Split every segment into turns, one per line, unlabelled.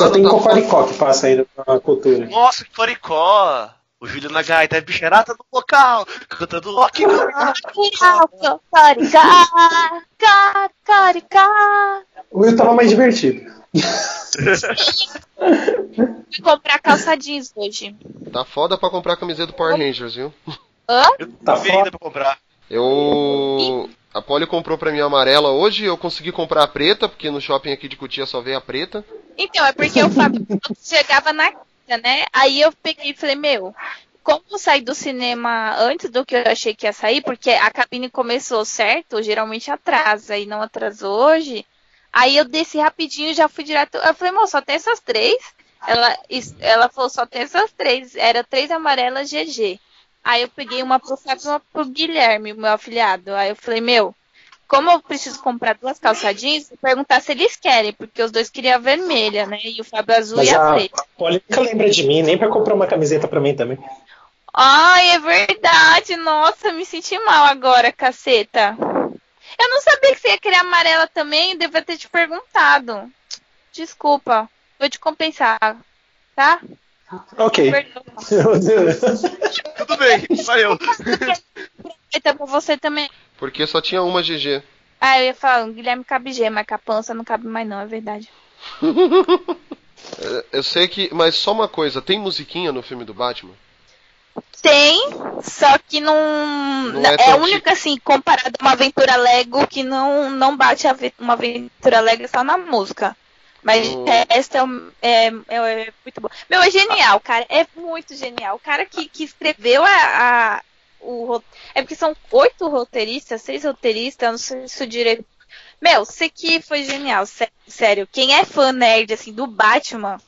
Só tem
tá
Cocoricó que passa aí na cultura.
Nossa, que Coricó! O Júlio na gaita é bicharata no local, cantando rock.
Carica.
O Will tava mais divertido.
Fui comprar calça jeans hoje.
Tá foda pra comprar a camiseta do Power Rangers, viu?
Hã?
Eu
Tá
não
foda.
ainda pra comprar.
Eu. A Polly comprou pra mim a amarela hoje, eu consegui comprar a preta, porque no shopping aqui de Cutia só veio a preta.
Então, é porque o Fábio chegava na quinta, né? Aí eu peguei e falei, meu, como eu saí do cinema antes do que eu achei que ia sair, porque a cabine começou certo, geralmente atrasa e não atrasou hoje. Aí eu desci rapidinho e já fui direto. Eu falei, moço, só tem essas três. Ela, ela falou, só tem essas três. Era três amarelas GG. Aí eu peguei uma pro Fábio e uma pro Guilherme, meu afilhado. Aí eu falei, meu, como eu preciso comprar duas calça jeans, vou perguntar se eles querem, porque os dois queriam a vermelha, né? E o Fábio azul
Mas
e a
a
preta.
Nunca lembra de mim, nem pra comprar uma camiseta pra mim também.
Ai, é verdade. Nossa, me senti mal agora, caceta. Eu não sabia que você ia querer amarela também, devia ter te perguntado. Desculpa, vou te compensar, tá?
Ok.
Tudo bem, valeu.
Preta pra você também.
Porque só tinha uma GG.
Ah, eu ia falar, o Guilherme cabe G, mas com a pança não cabe mais não, é verdade.
Eu sei que. Mas só uma coisa, tem musiquinha no filme do Batman?
Tem, só que não.
Não é
é única, assim, comparada a uma aventura Lego que não, não bate a uma aventura Lego só na música. Mas
Hum.
essa é, um- é, é- é muito bom. Meu, é genial, cara. É muito genial. O cara que, que escreveu a. a- o, é porque são oito roteiristas, seis roteiristas, eu não sei se o direito. Meu, sei que foi genial, sé- sério. Quem é fã nerd, assim, do Batman.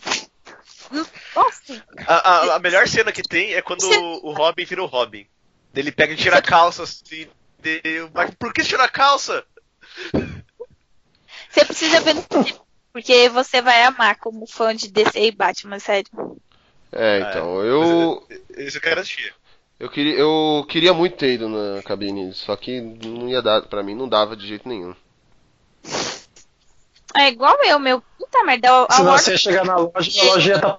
hum, Nossa,
A, a- a melhor cena que tem é quando o, o Robin vira o Robin. Ele pega e tira a calça assim. e o Batman, Por que tira a calça?
Você precisa ver no porque você vai amar como fã de DC e Batman, sério.
É, então, eu.
Esse eu quero assistir.
Eu queria, eu queria muito ter ido na cabine, só que não ia dar, pra mim não dava de jeito nenhum.
É igual eu, meu. Puta merda, a
Se
Warner,
você chegar na loja, a loja já tá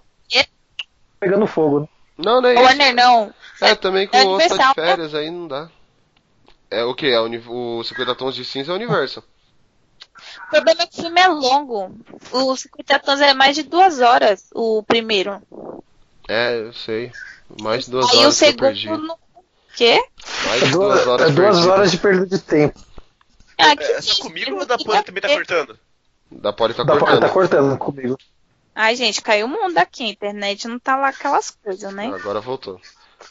pegando fogo, né?
Não, não é isso.
Warner não.
É, também que
é
o outro tá de
né?
férias, aí não dá. É o que? É, o o 50 tons de cinza é o universo.
O problema é que o filme é longo. O 50 tons é mais de duas horas, o primeiro.
É, eu sei. Mais de duas
Aí o
horas que eu perdi.
segundo. No... Quê?
Mais
É
de
duas,
horas
é duas
perdidas.
horas de perda de tempo.
Ah, que
É só comigo ou
não
da Pan também tá cortando?
Da Poli tá
Da Polly
cortando.
tá cortando comigo.
Ai, gente, caiu o mundo aqui. A internet não tá lá aquelas coisas, né?
Agora voltou.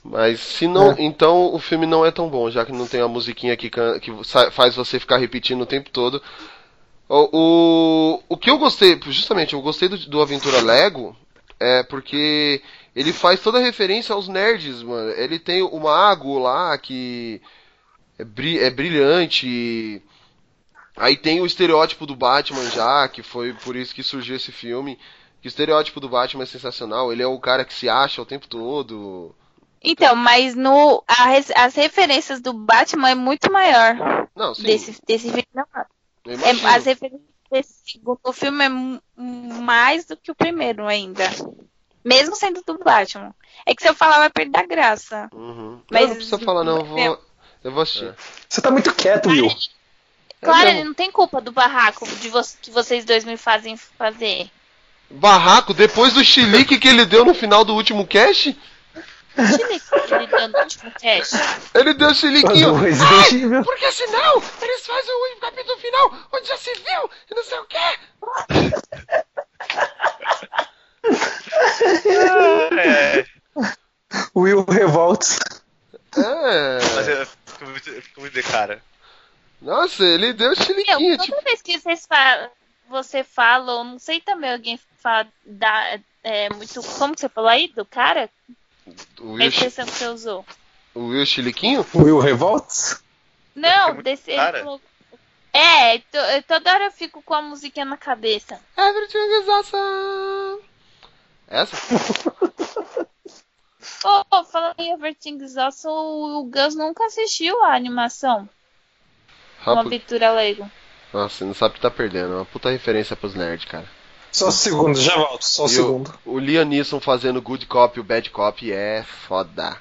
Mas se não, então o filme não é tão bom, já que não tem a musiquinha que, que faz você ficar repetindo o tempo todo. O, o, o que eu gostei, justamente, eu gostei do, do Aventura Lego, é porque ele faz toda a referência aos nerds, mano. Ele tem o mago lá que é, bri- é brilhante. Aí tem o estereótipo do Batman já, que foi por isso que surgiu esse filme. Que o estereótipo do Batman é sensacional. Ele é o cara que se acha o tempo todo.
Então, mas no, a as referências do Batman é muito maior.
Não, sim.
Desse, desse filme. Não, É, as referências desse segundo filme é mais do que o primeiro ainda. Mesmo sendo do Batman. É que se eu falar vai perder a graça.
Uhum.
Mas-
Não, não precisa falar não, eu vou, eu vou assistir.
Você tá muito quieto, Will.
Claro,
mesmo.
ele não tem culpa do barraco de vo que vocês dois me fazem fazer.
Barraco, depois do chilique que ele deu no final do último cast,
Chile, ele deu no último cast.
ele deu chiliquinho.
Evil.
Porque senão eles fazem o capítulo final onde já se viu e não sei o que.
É,
Will Revolts.
É.
mas eu fico muito, eu fico muito de cara.
Nossa, ele deu chiliquinho,
toda
tipo.
vez que vocês falam, você fala, ou não sei também alguém fala, dá, é, muito. Como que você falou aí? Do cara?
O
A
Will,
expressão que você usou.
o Will chiliquinho?
Will Revolts?
Não,
muito
desse. É, to- toda hora eu fico com a musiquinha na cabeça.
Everything is awesome. Essa?
Ô, oh, falando em Everything's Awesome, o Gus nunca assistiu a animação. Uma
Rapo...
aventura Lego.
Nossa, você não sabe o que tá perdendo. É uma puta referência pros nerds, cara.
Só um segundo, já volto, só um
E o,
segundo.
o Liam Neeson fazendo Good Cop e o Bad Cop é foda.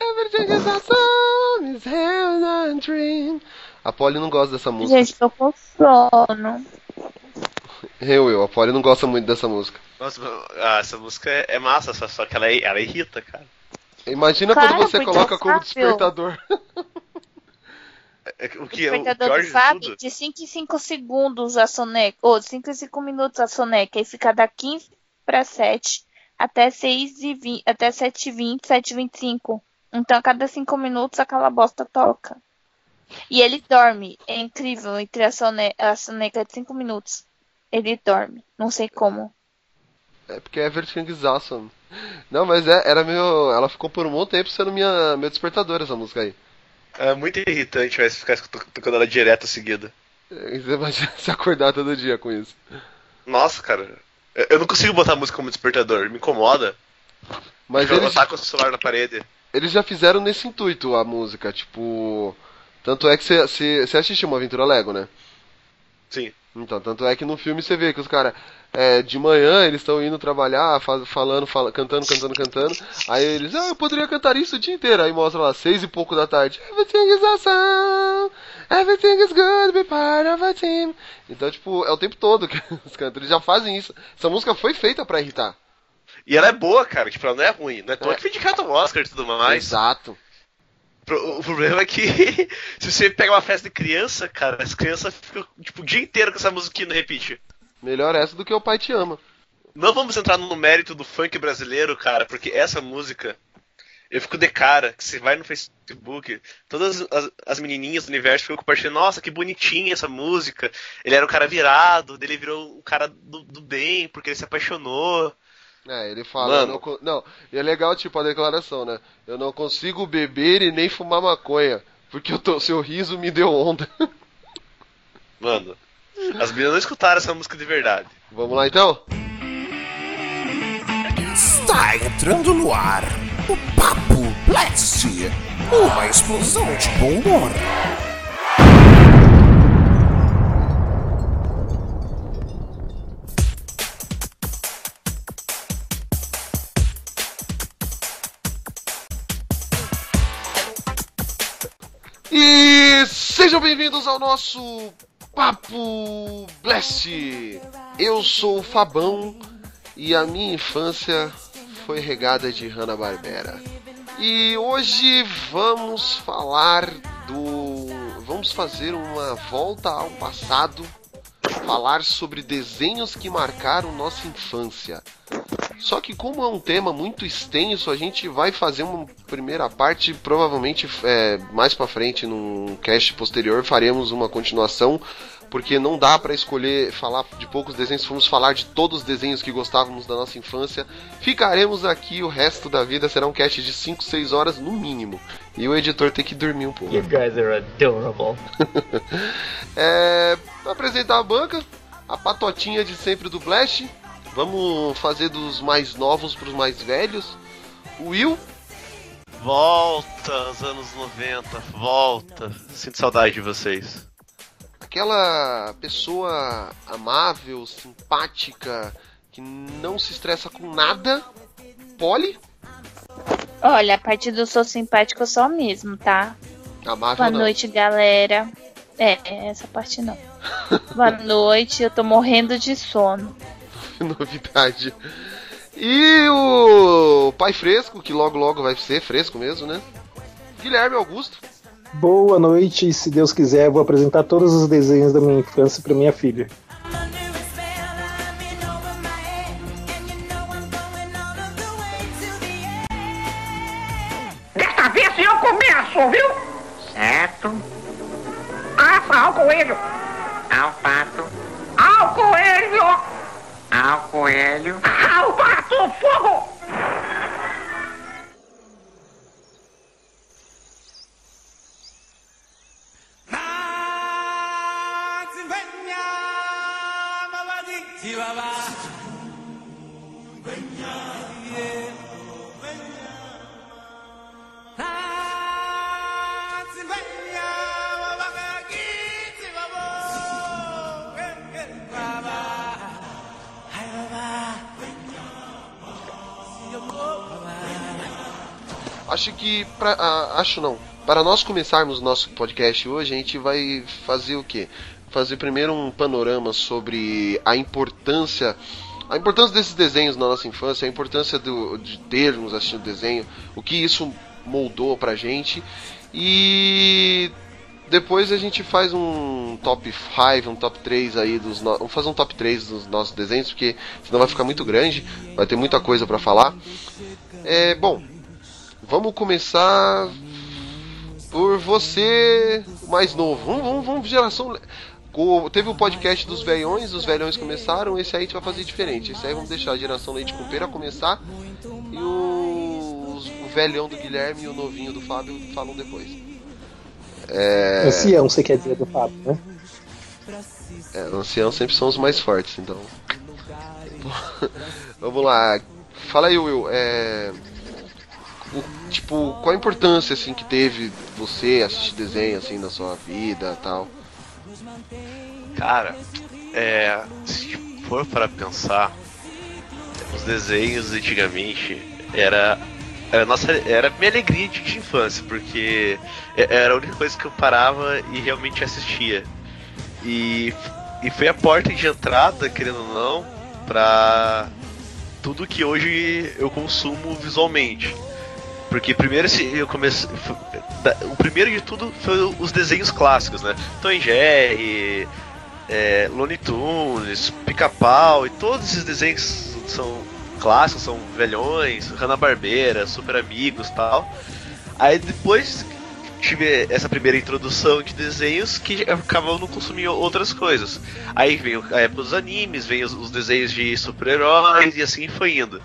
Everything is awesome, is hell a dream. A Polly não gosta dessa música.
Gente, tô com sono.
Eu, eu, a Polly não gosta muito dessa música.
Nossa, ah, essa música é, é massa, só, só que ela, é- ela irrita, cara.
Imagina
Claro,
quando você coloca
é
como despertador.
É- O que é o
despertador
pior
do
de
Fábio, de 5 em 5 segundos a soneca, ou de 5 em 5 minutos a soneca, e fica da 15 para 7 até 6 e 20, até 7 e 20, 7 e 25. Então a cada 5 minutos aquela bosta toca. E ele dorme. É incrível entre a, sone a soneca de 5 minutos. Ele dorme. Não sei como.
É porque Everything is awesome. Não, mas é, era meu. Ela ficou por um bom tempo sendo minha, meu despertador essa música aí.
É muito irritante, vai ficar to- tocando ela direto seguida.
É, Você imagina se acordar todo dia com isso.
Nossa, cara. Eu- Eu não consigo botar música como despertador, me incomoda.
Mas
eu
eles,
taco o celular na parede.
eles já fizeram nesse intuito a música, tipo. Tanto é que você assistiu uma aventura Lego, né?
Sim.
Então, tanto é que no filme você vê que os caras, é, de manhã eles estão indo trabalhar, fa- falando, fala- cantando, cantando, cantando. Aí eles, ah, eu poderia cantar isso o dia inteiro. Aí mostra lá, seis e pouco da tarde. Everything is awesome, everything is good, be part of a team. Então, tipo, é o tempo todo que os cantam. Eles já fazem isso. Essa música foi feita pra irritar.
E ela é boa, cara, tipo, ela não é ruim. Não é toa
É.
que foi indicado ao Oscar e tudo mais.
Exato.
O problema é que se você pega uma festa de criança, cara, as crianças ficam tipo, o dia inteiro com essa musiquinha no repeat.
Melhor essa do que o pai te ama.
Não vamos entrar no mérito do funk brasileiro, cara, porque essa música, eu fico de cara, que você vai no Facebook, todas as, as menininhas do universo ficam compartilhando, nossa, que bonitinha essa música. Ele era um cara virado, dele virou um cara do, do bem, porque ele se apaixonou.
É, ele fala,
Mano.
não, não, e é legal, tipo, a declaração, né? Eu não consigo beber e nem fumar maconha, porque o teu- seu riso me deu onda.
Mano, as meninas não escutaram essa música de verdade.
Vamos lá então?
Está entrando no ar o Papo Blast, uma explosão de bom humor.
E sejam bem-vindos ao nosso Papo Blast. Eu sou o Fabão e a minha infância foi regada de Hanna-Barbera. E hoje vamos falar do. Vamos fazer uma volta ao passado, falar sobre desenhos que marcaram nossa infância. Só que como é um tema muito extenso, a gente vai fazer uma primeira parte, provavelmente é, mais pra frente, num cast posterior, faremos uma continuação, porque não dá pra escolher falar de poucos desenhos, vamos falar de todos os desenhos que gostávamos da nossa infância. Ficaremos aqui o resto da vida, será um cast de 5, 6 horas no mínimo. E o editor tem que dormir um pouco.
You guys are adorable.
É, pra apresentar a banca, a patotinha de sempre do Blast. Vamos fazer dos mais novos pros mais velhos. O Will,
Volta aos anos 90, volta. Sinto saudade de vocês.
aquela pessoa amável, simpática, que não se estressa com nada. Polly,
Olha, a parte do sou simpático só mesmo, tá?
amável
Boa
não.
noite, galera. É, essa parte não. Boa noite, eu tô morrendo de sono.
Novidade. E o pai fresco, que logo logo vai ser fresco mesmo, né? Guilherme Augusto.
Boa noite, e se Deus quiser, eu vou apresentar todos os desenhos da minha infância para minha filha.
Posso, viu? Certo. Passa ao coelho. Ao pato. Ao coelho. Ao coelho. Ao pato, fogo! Chihuahua.
Acho que pra, ah, acho não. Para nós começarmos nosso podcast hoje, a gente vai fazer o quê? Fazer primeiro um panorama sobre a importância a importância desses desenhos na nossa infância, a importância do, de termos assistindo desenho, o que isso moldou pra gente. E depois a gente faz um top 5, um top 3 aí dos no... vamos fazer um top 3 dos nossos desenhos, porque senão vai ficar muito grande, vai ter muita coisa para falar. É, bom, vamos começar por você mais novo. Vamos, vamos, vamos geração Teve o podcast dos velhões, os velhões começaram, esse aí a gente vai fazer diferente. Esse aí vamos deixar a geração leite com pera começar e o, o velhão do Guilherme e o novinho do Fábio falam depois.
É... Ancião, você quer dizer do Fábio, né?
É, ancião sempre são os mais fortes, então. vamos lá. Fala aí, Will. É... Tipo, qual a importância assim que teve você assistir desenho assim na sua vida, tal?
Cara, é, se for para pensar, os desenhos antigamente era era nossa era minha alegria de infância porque era a única coisa que eu parava e realmente assistia e, e foi a porta de entrada querendo ou não para tudo que hoje eu consumo visualmente porque primeiro eu comecei. O primeiro de tudo foi os desenhos clássicos, né? Tom Jerry, é, Looney Tunes, Pica-Pau e todos esses desenhos são clássicos, são velhões, Hanna-Barbera, Super Amigos tal. Aí depois tive essa primeira introdução de desenhos que acabavam não consumindo outras coisas. Aí vem a época dos animes, vem os, os desenhos de super-heróis e assim foi indo.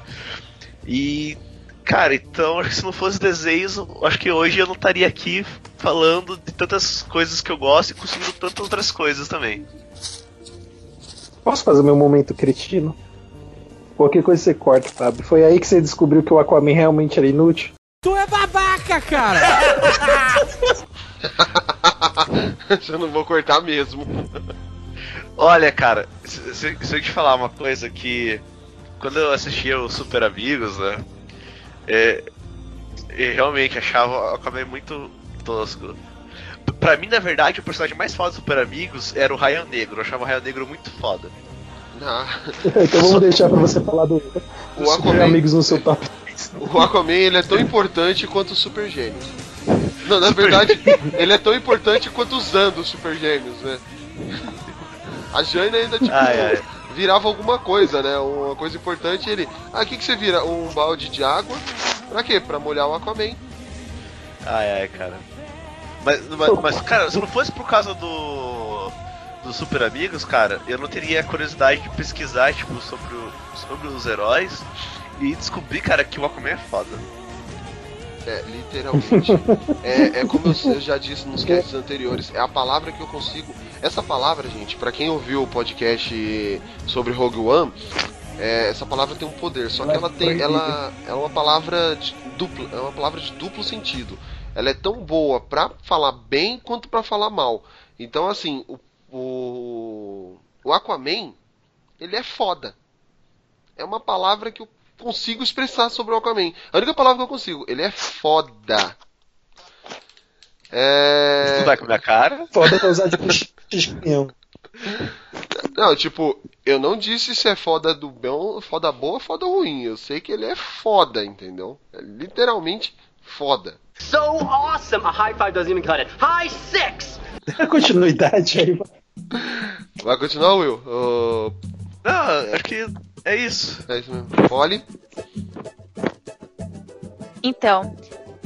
E Cara, então acho que se não fosse desenhos, acho que hoje eu não estaria aqui falando de tantas coisas que eu gosto e conseguindo tantas outras coisas também.
Posso fazer meu momento cretino? Qualquer coisa você corta, Fábio. Foi aí que você descobriu que o Aquaman realmente era inútil?
Tu é babaca, cara!
eu não vou cortar mesmo.
Olha, cara, se, se, se eu te falar uma coisa que. Quando eu assistia o Super Amigos, né? É, e realmente achava o Aquaman muito tosco. Pra mim, na verdade, o personagem mais foda do Super Amigos era o Raio Negro. Eu achava o Raio Negro muito foda.
Ah. então vamos deixar pra você falar do, do o Aquaman, Amigos no seu top.
O Aquaman ele é tão importante quanto o Super Gêmeos. Não, na verdade, ele é tão importante quanto usando os Super Gêmeos, né? A Jane ainda, tipo, ai, ai virava alguma coisa, né? Uma coisa importante ele. Ah, o que, que você vira? Um balde de água. Pra quê? Pra molhar o Aquaman.
Ai, ai, cara. Mas, mas, mas, cara, se não fosse por causa do. dos Super Amigos, cara, eu não teria a curiosidade de pesquisar, tipo, sobre, o, sobre os heróis e descobrir, cara, que o Aquaman é foda.
É, literalmente. é, é como eu, já disse nos casts anteriores, é a palavra que eu consigo. Essa palavra, gente, para quem ouviu o podcast sobre Rogue One, é, essa palavra tem um poder, só que ela tem. Ela é uma palavra de duplo. É uma palavra de duplo sentido. Ela é tão boa pra falar bem quanto pra falar mal. Então, assim, o, o, o Aquaman, ele é foda. É uma palavra que eu consigo expressar sobre o Aquaman. A única palavra que eu consigo. Ele é foda.
É. Tu vai com a minha cara?
Foda pra usar de.
Não, tipo, eu não disse se é foda do bom, foda boa ou foda ruim. Eu sei que ele é foda, entendeu? É literalmente foda. So awesome! A high five doesn't even cut it. High
six! continuidade aí.
Vai continuar, Will? Uh...
Não, acho que é isso.
É isso mesmo. Olhe.
Então,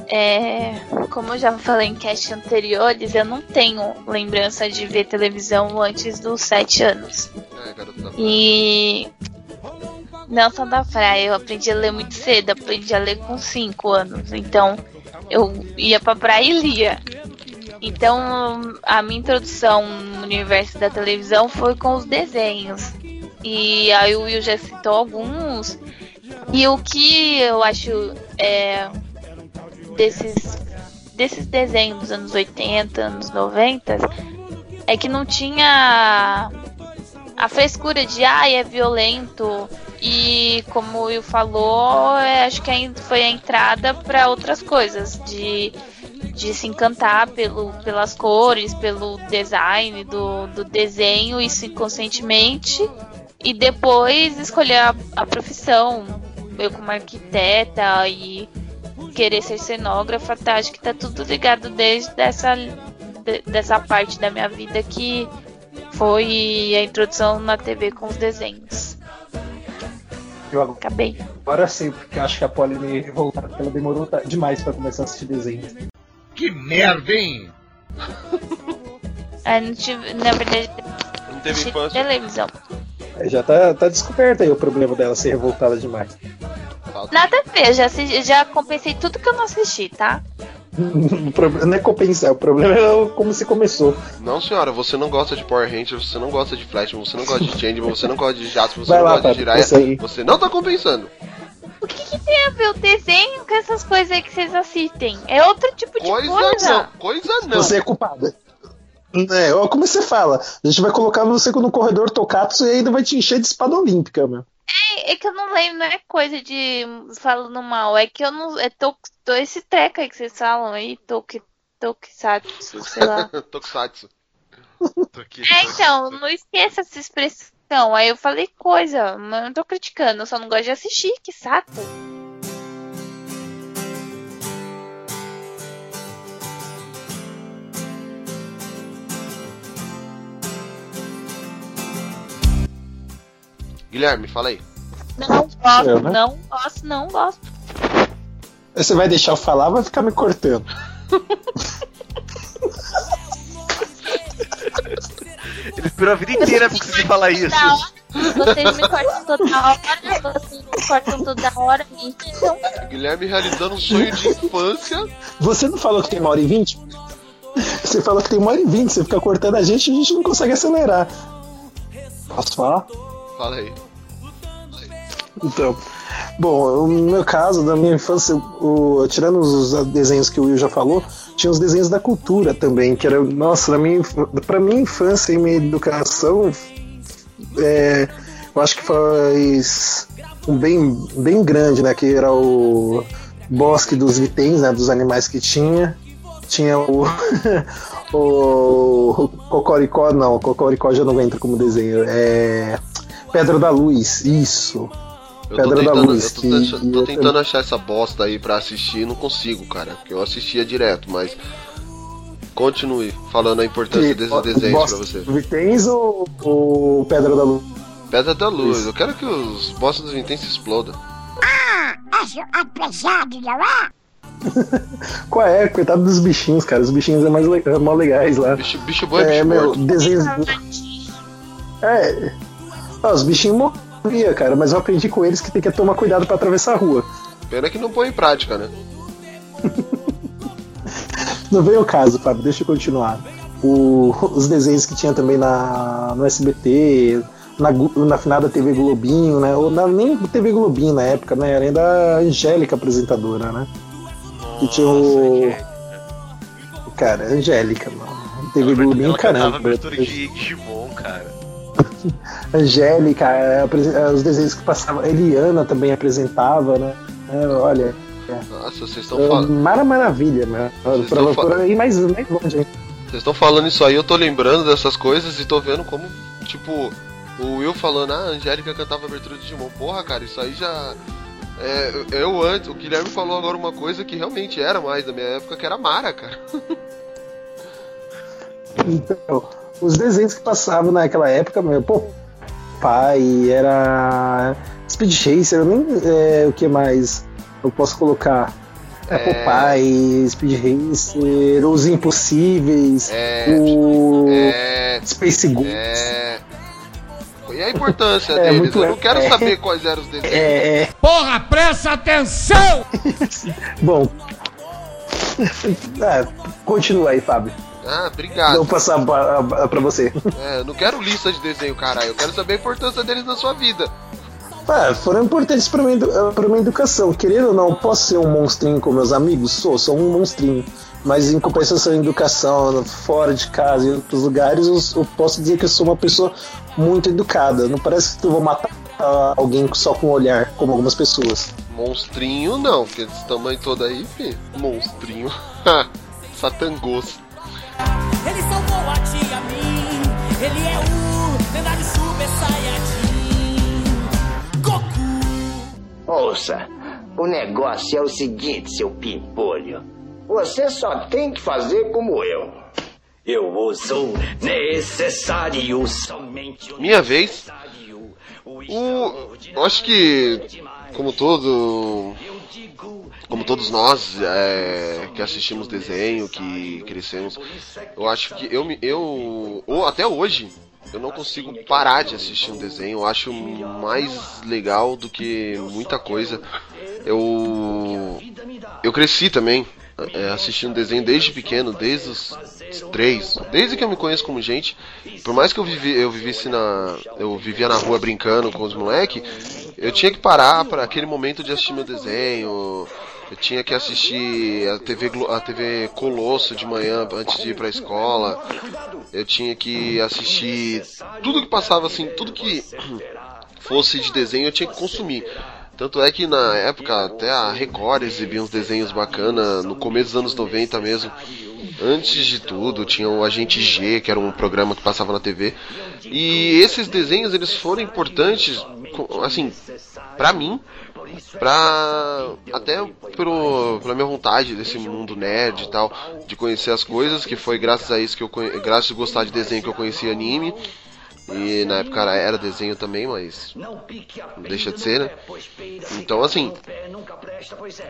é, como eu já falei em cast anteriores, eu não tenho lembrança de ver televisão antes dos 7 anos. É, garota da E. Não só da praia, eu aprendi a ler muito cedo, aprendi a ler com 5 anos. Então, eu ia pra praia e lia. Então, a minha introdução no universo da televisão foi com os desenhos. E aí o Will já citou alguns. E o que eu acho é, desses, desses desenhos dos anos 80, anos 90 é que não tinha a frescura de ai, ah, é violento, E como o Will falou, é, acho que foi a entrada para outras coisas, de, de se encantar pelo, pelas cores, pelo design do, do desenho, isso inconscientemente, e depois escolher a, a profissão, eu como arquiteta e querer ser cenógrafa, tá? Acho que tá tudo ligado desde dessa, de- dessa parte da minha vida que foi a introdução na TV com os desenhos.
Eu
Acabei.
agora sei, porque eu acho que a Polly me revoltar, porque ela demorou demais pra começar a assistir desenho.
Que merda, hein?
Ah, não tive, na verdade,
Não teve
televisão.
É, Já tá, tá descoberto aí o problema dela ser revoltada demais.
Nada a ver, já, já compensei tudo que eu não assisti, tá?
o problema não é compensar, o problema é como você começou.
Não, senhora, você não gosta de Power Rangers, você não gosta de Flash, você não gosta de Changeman, você não gosta de Jasper, você
Vai
não
lá,
gosta de Jiraiya.
aí.
Você não tá compensando.
O que, que tem a ver o desenho com essas coisas aí que vocês assistem? É outro tipo de
Coisa
coisa.
não, coisa não.
Você é culpada. É, ó, como você fala, a gente vai colocar você no corredor Tokatsu e ainda vai te encher de espada olímpica, meu.
É, é que eu não lembro, não é coisa de falando mal, é que eu não. É to, to- esse treco aí que vocês falam aí, toque, tokusatsu, sei lá.
Tokusatsu.
É, então, não esqueça essa expressão. Aí eu falei coisa, mas eu não tô criticando, eu só não gosto de assistir, que saco.
Guilherme, fala aí.
Não gosto,
Eu, né?
não gosto, não gosto.
Você vai deixar eu falar ou vai ficar me cortando?
Ele esperou a vida inteira pra você falar isso.
Vocês me cortam toda hora, vocês me cortam toda hora, irritam.
Guilherme realizando um sonho de infância.
Você não falou que tem uma hora e vinte? Você falou que tem uma hora e vinte, você fica cortando a gente e a gente não consegue acelerar. Posso falar?
Fala aí.
Então, bom, no meu caso, da minha infância, o, tirando os desenhos que o Will já falou, tinha os desenhos da cultura também, que era, nossa, minha, pra minha infância e minha educação, é, eu acho que faz um bem, bem grande, né, que era o Bosque dos Vitens, né, dos animais que tinha, tinha o, o, o Cocoricó, não, o Cocoricó já não entra como desenho, é... Pedra da Luz, isso.
Eu tô
Pedra da
tentando,
Luz,
eu tô,
que-
tenta- tô
eu-
tentando achar essa bosta aí pra assistir e não consigo, cara. Porque eu assistia direto, mas. Continue falando a importância desses desenhos pra você.
Vitens ou o Pedra da Luz?
Pedra da Luz,
Isso.
eu quero que os bosses dos Vinténs se explodam.
Acho apesado, não é?
Qual é? Coitado dos bichinhos, cara. Os bichinhos é mais le é mó legais lá.
Bicho, bicho bom é
É,
bicho
meu,
morto.
desenhos. É. Ah, os bichinhos morriam, cara, mas eu aprendi com eles que tem que tomar cuidado pra atravessar a rua.
Pena que não põe em prática, né?
Não veio o caso, Fábio, deixa eu continuar. O- os desenhos que tinha também na, no SBT, na, na finada TV Globinho, né? Ou na, nem TV Globinho na época, né? Era ainda a Angélica apresentadora, né? E tinha o. Cara, Angélica, mano. TV Globinho,
Ela
caramba.
abertura de Digimon, cara.
Angélica, é, é, os desenhos que passavam. Eliana também apresentava, né? É, olha,
Nossa, vocês estão
é,
falando.
Mara Maravilha, né?
Vocês
Pra, mais, mais longe?
Vocês estão falando isso aí, eu tô lembrando dessas coisas e tô vendo como, tipo, o Will falando, ah, a Angélica cantava abertura de Digimon. Porra, cara, isso aí já. É, eu antes, o Guilherme falou agora uma coisa que realmente era mais da minha época, que era Mara, cara.
Então, os desenhos que passavam naquela época, meu, pô, pai, era Speed Racer, eu nem é, o que mais eu posso colocar? É,
É.
Popeye, Speed Racer, Os Impossíveis,
É.
o
É.
Space Ghost.
É. E a importância
É,
deles?
muito
Eu não
é-
quero
é.
saber quais eram os desenhos.
É, é,
Porra, presta atenção!
bom. É, continua aí, Fábio.
Ah, obrigado.
Vou passar pra, pra você.
É, eu não quero lista de desenho, caralho. Eu quero saber a importância deles na sua vida.
Ah, foram importantes pra minha, edu- pra minha educação. Querendo ou não, posso ser um monstrinho com meus amigos? Sou, sou um monstrinho. Mas em compensação em educação, fora de casa, em outros lugares, eu, eu posso dizer que eu sou uma pessoa muito educada. Não parece que eu vou matar ah, alguém só com um olhar, como algumas pessoas.
Monstrinho não, porque desse tamanho todo aí, fi. Monstrinho. Ha, Satangos.
Ele é o lendário Super Saiyajin. Goku.
Ouça, o negócio é o seguinte, seu pimpolho. Você só tem que fazer como eu. Eu sou necessário somente o
Minha vez.
O,
eu acho que, como todo, como todos nós é, que assistimos desenho, que crescemos, eu acho que eu, eu, ou até hoje, eu não consigo parar de assistir um desenho. Eu acho mais legal do que muita coisa. Eu, eu cresci também é, assistindo desenho desde pequeno, desde os três, desde que eu me conheço como gente. Por mais que eu vivi, eu vivesse na, eu vivia na rua brincando com os moleque, eu tinha que parar para aquele momento de assistir meu desenho. Eu tinha que assistir a TV, a TV Colosso de manhã antes de ir pra escola. Eu tinha que assistir tudo que passava assim, tudo que fosse de desenho eu tinha que consumir. Tanto é que na época até a Record exibia uns desenhos bacanas, no começo dos anos 90 mesmo. Antes de tudo, tinha o Agente G, que era um programa que passava na TV. E esses desenhos, eles foram importantes, assim, pra mim, pra até pro, pela minha vontade desse mundo nerd e tal, de conhecer as coisas, que foi graças a isso que eu graças a gostar de desenho que eu conheci anime. E na época era- desenho também, mas não deixa de ser, né? Então assim,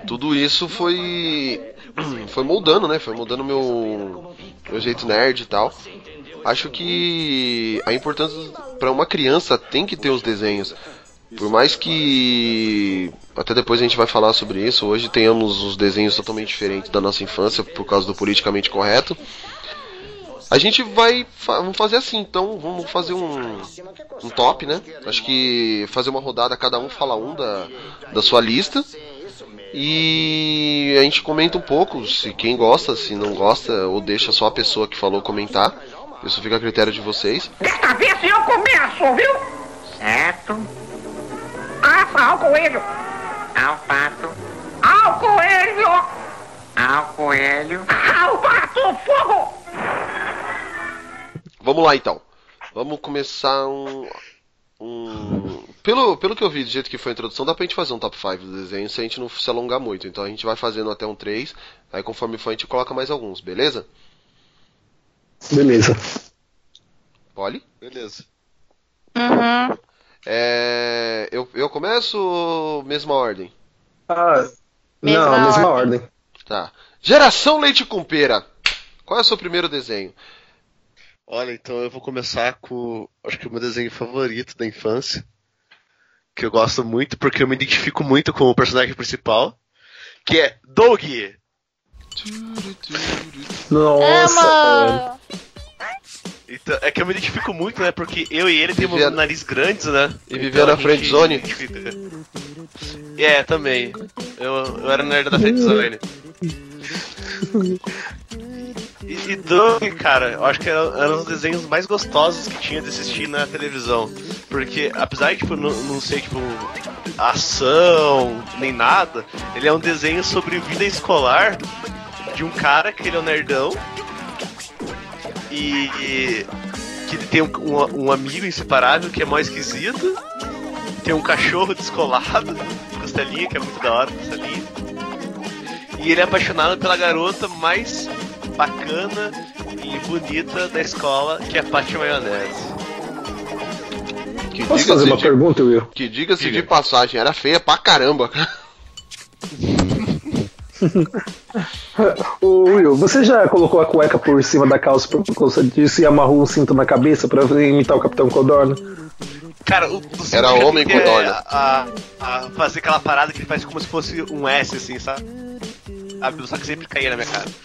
tudo isso foi foi moldando, né? Foi moldando meu meu jeito nerd e tal. Acho que a importância para uma criança tem que ter os desenhos. Por mais que até depois a gente vai falar sobre isso, hoje tenhamos os desenhos totalmente diferentes da nossa infância por causa do politicamente correto. A gente vai fa- vamos fazer assim, então vamos fazer um, um top, né? Acho que fazer uma rodada, cada um fala um da, da sua lista. E a gente comenta um pouco, se quem gosta, se não gosta, ou deixa só a pessoa que falou comentar. Isso fica a critério de vocês.
Desta vez eu começo, viu?
Certo?
Assa ao coelho.
Ao pato,
Ao coelho.
ao coelho.
Ao pato, fogo.
Vamos lá então. Vamos começar um. um... Pelo, pelo que eu vi, do jeito que foi a introdução, dá pra gente fazer um top 5 do desenho se a gente não se alongar muito. Então a gente vai fazendo até um 3, aí conforme for a gente coloca mais alguns, beleza?
Beleza.
Poli?
Beleza.
Uhum.
É, eu, eu começo ou mesma ordem?
Ah,
Mesma
não, mesma
ordem.
ordem.
Tá. Geração Leite com Pera. Qual é o seu primeiro desenho?
Olha, então eu vou começar com, acho que o meu desenho favorito da infância, que eu gosto muito porque eu me identifico muito com o personagem principal, que é Doug.
Nossa!
Então, é que eu me identifico muito, né? Porque eu e ele temos
Vivia-
um nariz grandes, né?
E vivia na
a gente
friendzone?
identifica. É, também. Eu, eu era nerd da friendzone. E, e Doug, cara, eu acho que era, era um dos desenhos mais gostosos que tinha de assistir na televisão. Porque, apesar de tipo, não, não ser tipo ação nem nada, ele é um desenho sobre vida escolar de um cara que ele é um nerdão e, e que tem um, um, um amigo inseparável que é mais esquisito. Tem um cachorro descolado, costelinha, que é muito da hora, costelinha. E ele é apaixonado pela garota mais bacana e bonita da escola, que é a Paty Maionese.
Que
Posso fazer uma
de-
pergunta, Will?
Que diga-se
Diga.
de passagem, era feia pra caramba.
Ô Will, você já colocou a cueca por cima da calça por causa disso e amarrou um cinto na cabeça pra imitar o Capitão Codorna?
Cara, o, o
Era homem
quer
codorna.
A, a fazer aquela parada que ele faz como se fosse um S, assim, sabe? Sabe? Só que sempre caía na minha cara.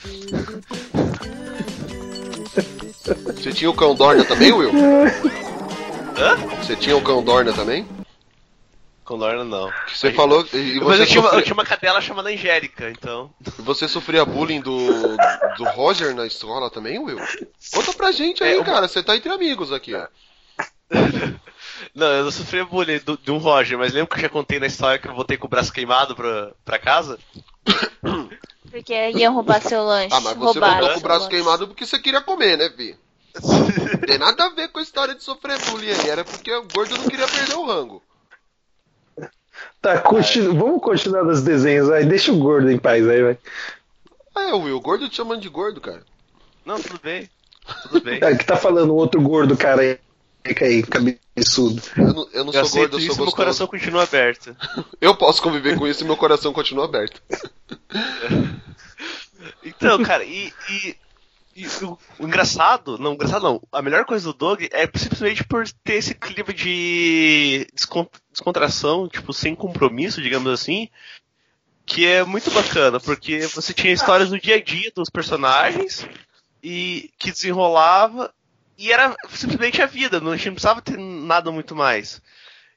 Você tinha o cão Dorna também, Will?
Hã?
Você tinha o cão Dorna também?
Condorna não.
Que você falou. E
Mas
você,
eu tinha, uma, eu tinha uma cadela chamada Angélica, então.
você sofria bullying do, do Roger na escola também, Will? Conta pra gente aí,
É, uma-
cara. Você tá entre amigos aqui, ó.
Não, eu não sofri bullying de um Roger, mas lembra que eu já contei na história que eu voltei com o braço queimado pra, pra casa?
Porque iam roubar seu lanche.
Ah, mas você
roubaram
voltou com o braço
lanche.
queimado porque você queria comer, né, Vi? Tem nada a ver com a história de sofrer bullying aí. Era porque o gordo não queria perder o rango.
Tá, continu- vamos continuar nos desenhos aí. Deixa o gordo em paz aí, vai.
Ah, é, Will, o gordo te chamando de gordo, cara.
Não, tudo bem. Tudo bem.
É, que tá falando um outro gordo cara aí, aí cabeçudo.
Eu não, eu não
Eu
sou gordo, eu
isso
sou
e meu
gostoso.
coração continua aberto.
Eu posso conviver com isso e meu coração continua aberto.
Então, cara, e, e- e o, o engraçado, não, engraçado não, a melhor coisa do Dog é simplesmente por ter esse clima de descon- descontração, tipo, sem compromisso, digamos assim, que é muito bacana, porque você tinha histórias do dia a dia dos personagens e que desenrolava e era simplesmente a vida, não a gente não precisava ter nada muito mais.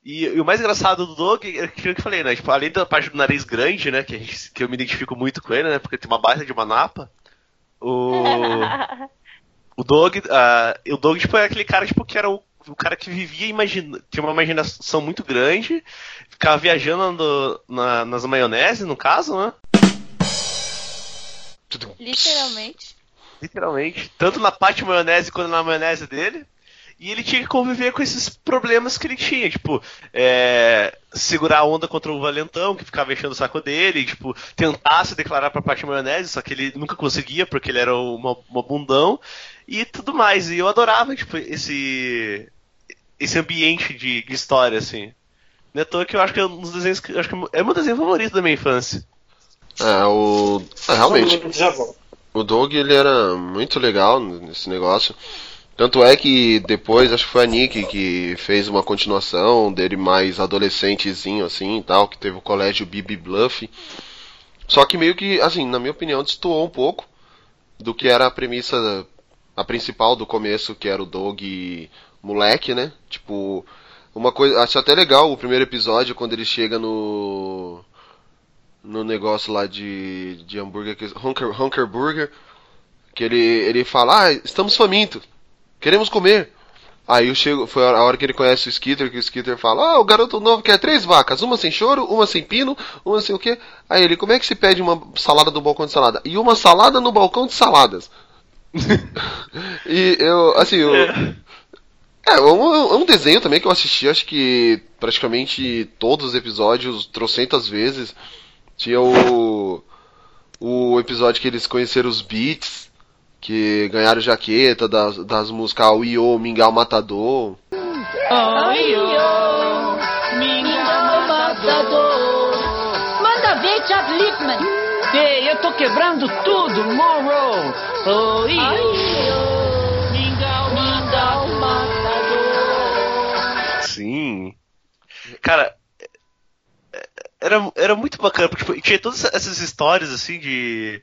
E, e o mais engraçado do Doug é aquilo que eu falei, né? Tipo, além da parte do nariz grande, né? Que, a gente- que eu me identifico muito com ele, né? Porque tem uma baita de uma napa. O, o Doug, ah, o Doug tipo, é aquele cara tipo, que era o, o cara que vivia imagina, tinha uma imaginação muito grande, ficava viajando no- na- nas maionese, no caso, né?
Literalmente.
Literalmente. Tanto na parte maionese quanto na maionese dele. E ele tinha que conviver com esses problemas que ele tinha, tipo, é, segurar a onda contra o Valentão, que ficava enchendo o saco dele, tipo, tentar se declarar pra parte maionese, só que ele nunca conseguia, porque ele era uma, uma bundão, e tudo mais. E eu adorava, tipo, esse. esse ambiente de, de história, assim. Não é à toa que eu acho que é um dos desenhos que. Acho que é meu desenho favorito da minha infância.
É, o. é, realmente.
Já volto.
O Doug ele era muito legal nesse negócio. Tanto é que depois, acho que foi a Nick que fez uma continuação dele mais adolescentezinho assim e tal, que teve o colégio Bibi Bluff. Só que meio que, assim, na minha opinião, destoou um pouco do que era a premissa, a principal do começo, que era o Doug moleque, né? Tipo, uma coisa, acho até legal o primeiro episódio quando ele chega no no negócio lá de, de hambúrguer, que- Hunker, Hunker Burger, que ele, ele fala, ah, estamos famintos, queremos comer. Aí eu chego, foi a hora que ele conhece o Skitter, que o Skitter fala, ah, o garoto novo quer três vacas, uma sem choro, uma sem pino, uma sem o quê. Aí ele, como é que se pede uma salada do balcão de salada? E uma salada no balcão de saladas. e eu, assim, eu, é, um, é um desenho também que eu assisti, acho que praticamente todos os episódios, trocentas vezes. Tinha o. O episódio que eles conheceram os Beats, que ganharam jaqueta das, das músicas O Io, Mingau Matador.
Manda ver, Chad Lippman. Ei, eu tô quebrando tudo, Monroe. Oi, Mingau, Mingau, matador.
Sim. Cara, era, era muito bacana, porque tipo, tinha todas essas histórias assim de,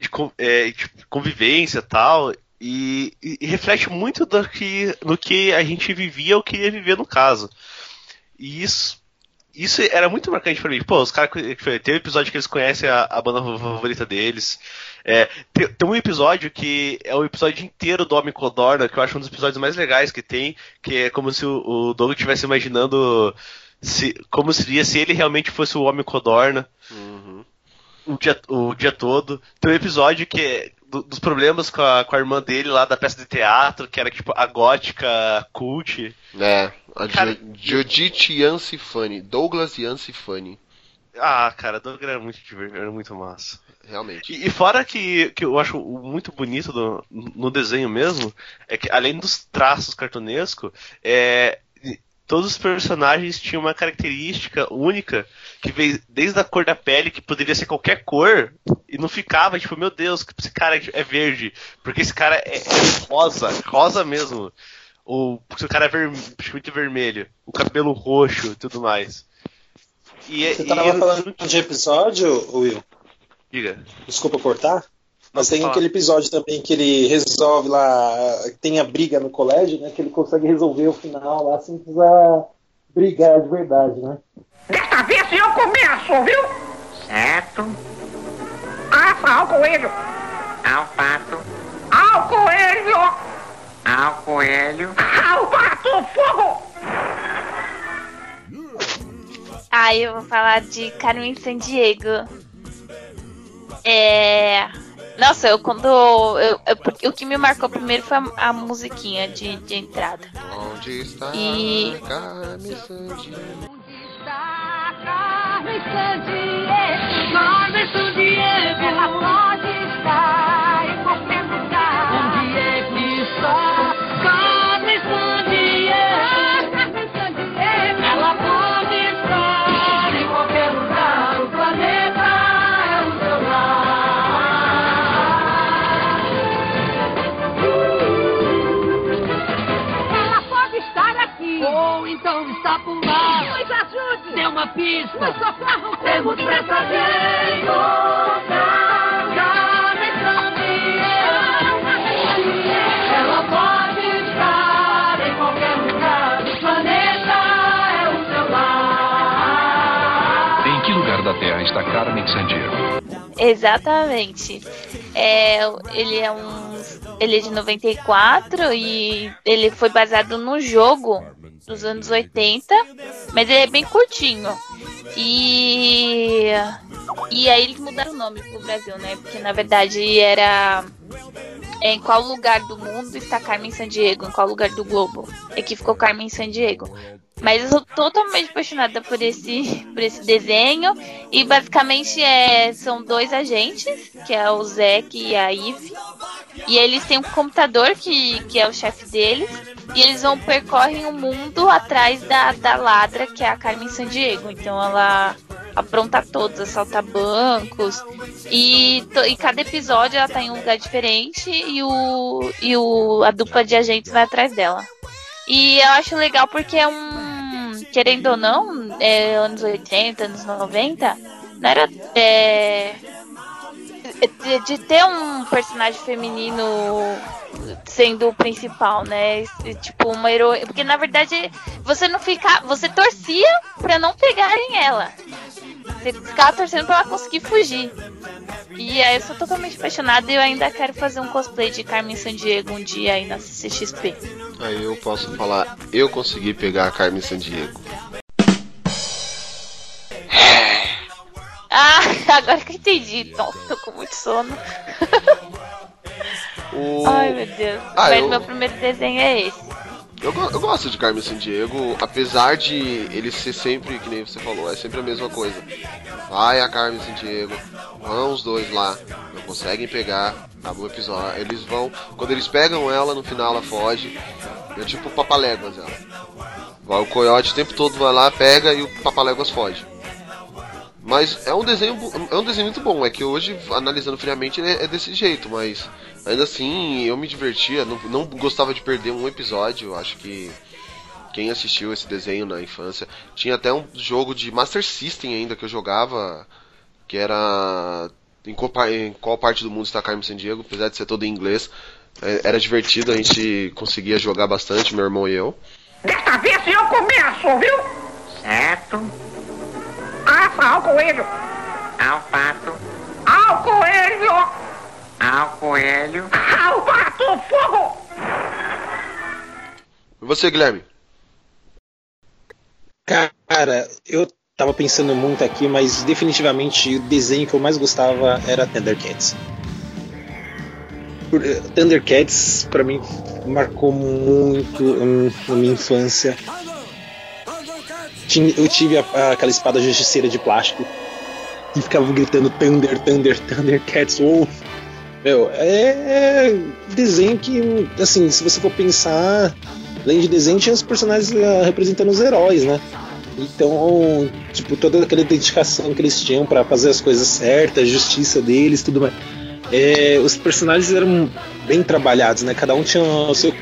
de, é, de convivência e tal. E, e- reflete muito do que, no que a gente vivia ou queria viver no caso. E isso, isso era muito marcante pra mim. Pô, os caras. Tem um episódio que eles conhecem a, a banda favorita deles. É, tem, tem um episódio que é o episódio inteiro do Homem Codorna, que eu acho um dos episódios mais legais que tem, que é como se o, o Doug estivesse imaginando se, como seria se ele realmente fosse o Homem Codorna o, dia, o dia todo. Tem um episódio que é do- dos problemas com a, com a irmã dele lá da peça de teatro, que era tipo a gótica cult.
É, a
Cara,
Judith Funny, Douglas Yancey Funny.
Ah, cara, Doug era muito divertido, era muito massa.
Realmente.
E, e fora que, que eu acho muito bonito do- no desenho mesmo, é que além dos traços cartunescos, é, todos os personagens tinham uma característica única, que veio desde a cor da pele, que poderia ser qualquer cor, e não ficava, tipo, meu Deus, esse cara é verde, porque esse cara é, é rosa, rosa mesmo. Ou porque o cara é ver, muito vermelho, o cabelo roxo e tudo mais. E,
Você
e-
tava falando de episódio, Will?
Diga.
Desculpa cortar. Mas tem aquele episódio também que ele resolve lá, tem a briga no colégio, né? Que ele consegue resolver o final lá sem precisar brigar de verdade, né?
Desta vez eu começo, viu? Certo. Assa ao coelho. Ao pato. Ao coelho. Ao coelho. Ao pato, fogo.
Ah, eu vou falar de Carmen Sandiego. É. Nossa, eu quando. Eu, eu, o que me marcou primeiro foi a, a musiquinha de, de entrada.
Onde está
E-
Carmen Sandiego?
Carmen Sandiego, Carmen Sandiego, ela pode estar Então está por lá. Nos ajude. Dê uma pista. Nos socorro. Temos pressa de encontrar. Ela pode estar em qualquer lugar. O planeta é o seu lar.
Em que lugar da Terra está Carmen Sandiego?
Exatamente. É, ele é um. Ele é de 94 e ele foi baseado num jogo dos anos 80, mas ele é bem curtinho. E. E aí eles mudaram o nome pro Brasil, né? Porque na verdade era. Em qual lugar do mundo está Carmen Sandiego? Em qual lugar do globo? É que ficou Carmen Sandiego. Mas eu sou totalmente apaixonada por esse, por esse desenho. E basicamente é, são dois agentes, que é o Zack e a Eve. E eles têm um computador que, que é o chefe deles. E eles vão percorrem o mundo atrás da, da ladra, que é a Carmen Sandiego. Então ela apronta todos, assalta bancos. E, to- e cada episódio ela tá em um lugar diferente e, o, e o, a dupla de agentes vai atrás dela. E eu acho legal porque é um. Querendo ou não, é, anos 80, anos 90, não era. é, de, de ter um personagem feminino sendo o principal, né? Tipo, uma heroína. Porque na verdade você não fica. Você torcia pra não pegarem ela. Você ficava torcendo pra ela conseguir fugir. E aí eu sou totalmente apaixonada e eu ainda quero fazer um cosplay de Carmen Sandiego um dia aí na CCXP.
Aí eu posso falar, eu consegui pegar a Carmen Sandiego.
Ah, agora que eu entendi. Nossa, tô com muito sono.
O...
Ai, meu Deus.
Ah,
Mas
eu-
meu primeiro desenho é esse.
Eu, eu gosto de Carmen Sandiego, apesar de ele ser sempre, que nem você falou, é sempre a mesma coisa. Vai a Carmen Sandiego, vão os dois lá, não conseguem pegar, acabou o episódio. Eles vão, quando eles pegam ela, no final ela foge. É tipo Papaléguas ela. Vai o coiote o tempo todo vai lá, pega e o Papaléguas foge. Mas é um desenho é um desenho muito bom, é que hoje, analisando friamente, ele é, é desse jeito, mas ainda assim eu me divertia, não, não gostava de perder um episódio, acho que quem assistiu esse desenho na infância. Tinha até um jogo de Master System ainda que eu jogava, que era em qual, em qual parte do mundo está Carmen Sandiego, apesar de ser todo em inglês. É, Era divertido, a gente conseguia jogar bastante, meu irmão e eu.
Desta vez eu começo, viu? Certo. Aça ao coelho. Ao pato. Ao coelho. Ao coelho. Ao pato, fogo!
E você, Guilherme?
Cara, eu tava pensando muito aqui, mas definitivamente o desenho que eu mais gostava era Thundercats. Eh, Thundercats, pra mim, marcou muito hum, a minha infância. Eu tive a- aquela espada justiceira de plástico e ficava gritando Thunder, Thunder, Thundercats, ou meu, é, é desenho que, assim, se você for pensar, além de desenho, tinha os personagens eh, representando os heróis, né? Então, tipo, toda aquela dedicação que eles tinham pra fazer as coisas certas, a justiça deles, tudo mais. É, os personagens eram bem trabalhados, né? Cada um tinha o seu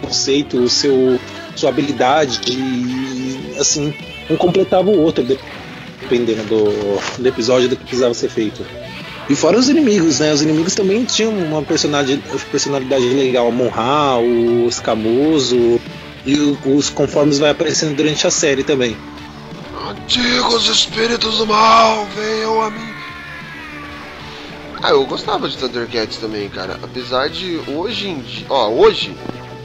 conceito, o seu sua habilidade e assim, um completava o outro dependendo do, do episódio do que precisava ser feito. E fora os inimigos, né? Os inimigos também tinham uma personalidade, personalidade legal, Monra, o Escamoso e os conformes vai aparecendo durante a série também.
Antigos espíritos do mal, venham a mim. Ah, eu gostava de Thundercats também, cara. Apesar de hoje em dia. Ó, hoje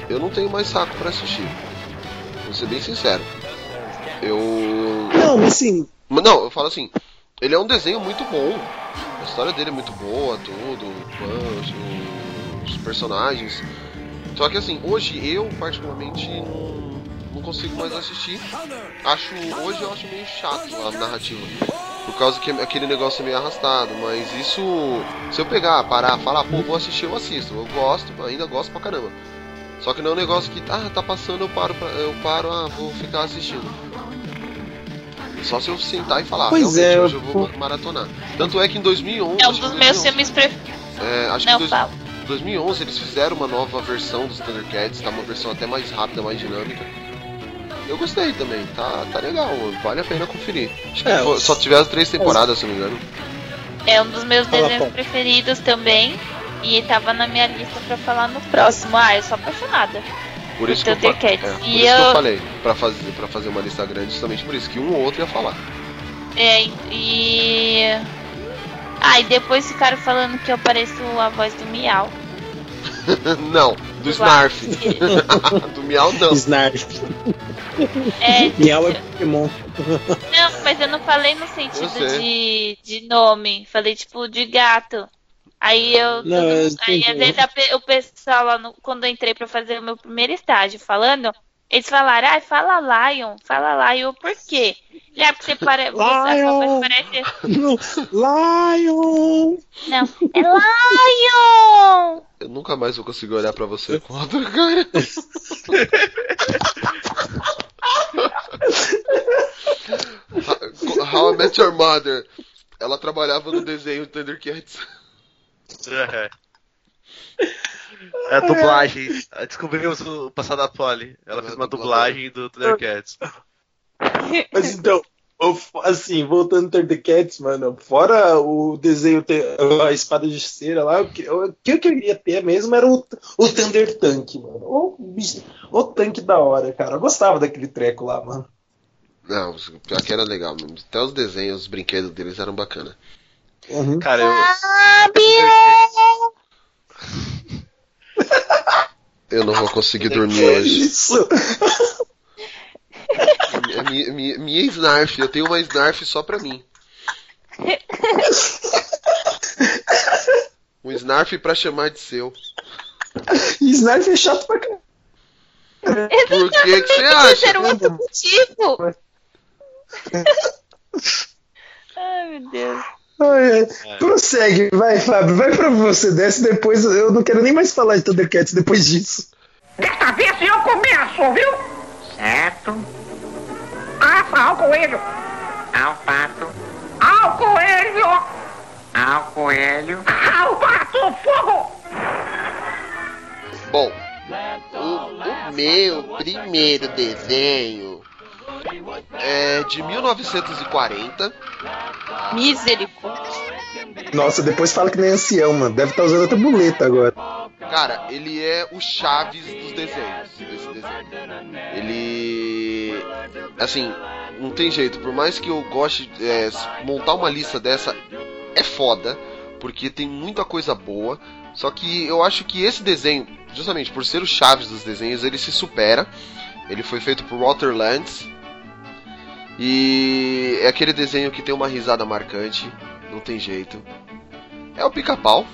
eu não tenho mais saco pra assistir. Vou ser bem sincero. Eu.
Não, mas sim.
Não, eu falo assim, ele é um desenho muito bom. A história dele é muito boa, tudo, o punch, os personagens. Só que assim, hoje eu particularmente não, não consigo mais assistir. Acho. Hoje eu acho meio chato a narrativa. Por causa que aquele negócio é meio arrastado. Mas isso. Se eu pegar, parar, falar, pô, vou assistir, eu assisto. Eu gosto, ainda gosto pra caramba. Só que não é um negócio que, ah, tá passando, eu paro, pra, eu paro, ah, vou ficar assistindo. Só se eu sentar e falar,
Pois
realmente,
é,
hoje eu vou maratonar. Tanto é que em 2011.
É um dos meus
2011,
filmes preferidos.
É, acho
Não,
que em
fala.
dois- 2011 eles fizeram uma nova versão dos Thundercats, tá uma versão até mais rápida, mais dinâmica. Eu gostei também, tá, tá legal, vale a pena conferir. Acho que
É,
foi-
os-
só tiver as três temporadas, se não me engano.
É um dos meus
Fala,
desenhos preferidos também. E tava na minha lista pra falar no próximo. Ah, eu sou apaixonada.
Por isso que eu, é, por
E
isso que eu
eu-
falei, pra fazer, pra fazer uma lista grande, justamente por isso, que um ou outro ia falar.
É, e. Ah, e depois ficaram falando que eu pareço a voz do Miau.
não, do Snarf. do Miau não.
Snarf.
É,
Miau é Pokémon.
não, mas eu não falei no
Eu
sentido de, de nome. Falei tipo de gato. Aí eu.
Não, eu
aí às vezes a o pessoal lá no- quando eu entrei pra fazer o meu primeiro estágio falando, eles falaram, ai, fala Lion, fala Lion, por quê? Ele, Ah, porque você parece. Sua voz parece.
No, Lion!
Não, é Lion!
Eu nunca mais vou conseguir olhar pra você com outra cara. How I Met Your Mother. Ela trabalhava no desenho Thundercats.
É. É a dublagem. Descobrimos o passado da Polly. Ela fez uma dublagem do Thundercats.
Mas então, assim, voltando ao Thundercats, mano, fora o desenho, a espada de cera lá, o que, o que eu queria ter mesmo era o, o Thunder Tank, mano. O, bicho- o tanque da hora, cara. Eu gostava daquele treco lá, mano.
Não, pior que era legal mesmo. Até os desenhos, os brinquedos deles eram bacana.
Uhum.
Cara, eu.
Eu não vou conseguir dormir hoje.
Isso!
Minha, minha, minha, minha Snarf, eu tenho uma Snarf só pra mim. Um Snarf pra chamar de seu.
Snarf é chato pra caralho.
Por que, que você acha?
era um outro motivo. Ai, meu Deus.
Ai, ai. Prossegue, vai, Fábio, vai pra você desce depois. Eu não quero nem mais falar de Thundercats depois disso.
Desta vez eu começo, viu? Certo. Aça ao coelho. Ao pato. Ao coelho. Ao coelho. Ao pato, fogo!
Bom, o, o meu primeiro desenho é de 1940.
Misericórdia.
Nossa, depois fala que nem ancião, mano. Deve estar usando outra muleta agora.
Cara, ele é o Chaves dos desenhos. Desse desenho. Ele. Assim, não tem jeito. Por mais que eu goste é, montar uma lista dessa, é foda. Porque tem muita coisa boa. Só que eu acho que esse desenho, justamente por ser o Chaves dos desenhos, ele se supera. Ele foi feito por Walter Lantz. E é aquele desenho que tem uma risada marcante. Não tem jeito. É o pica-pau.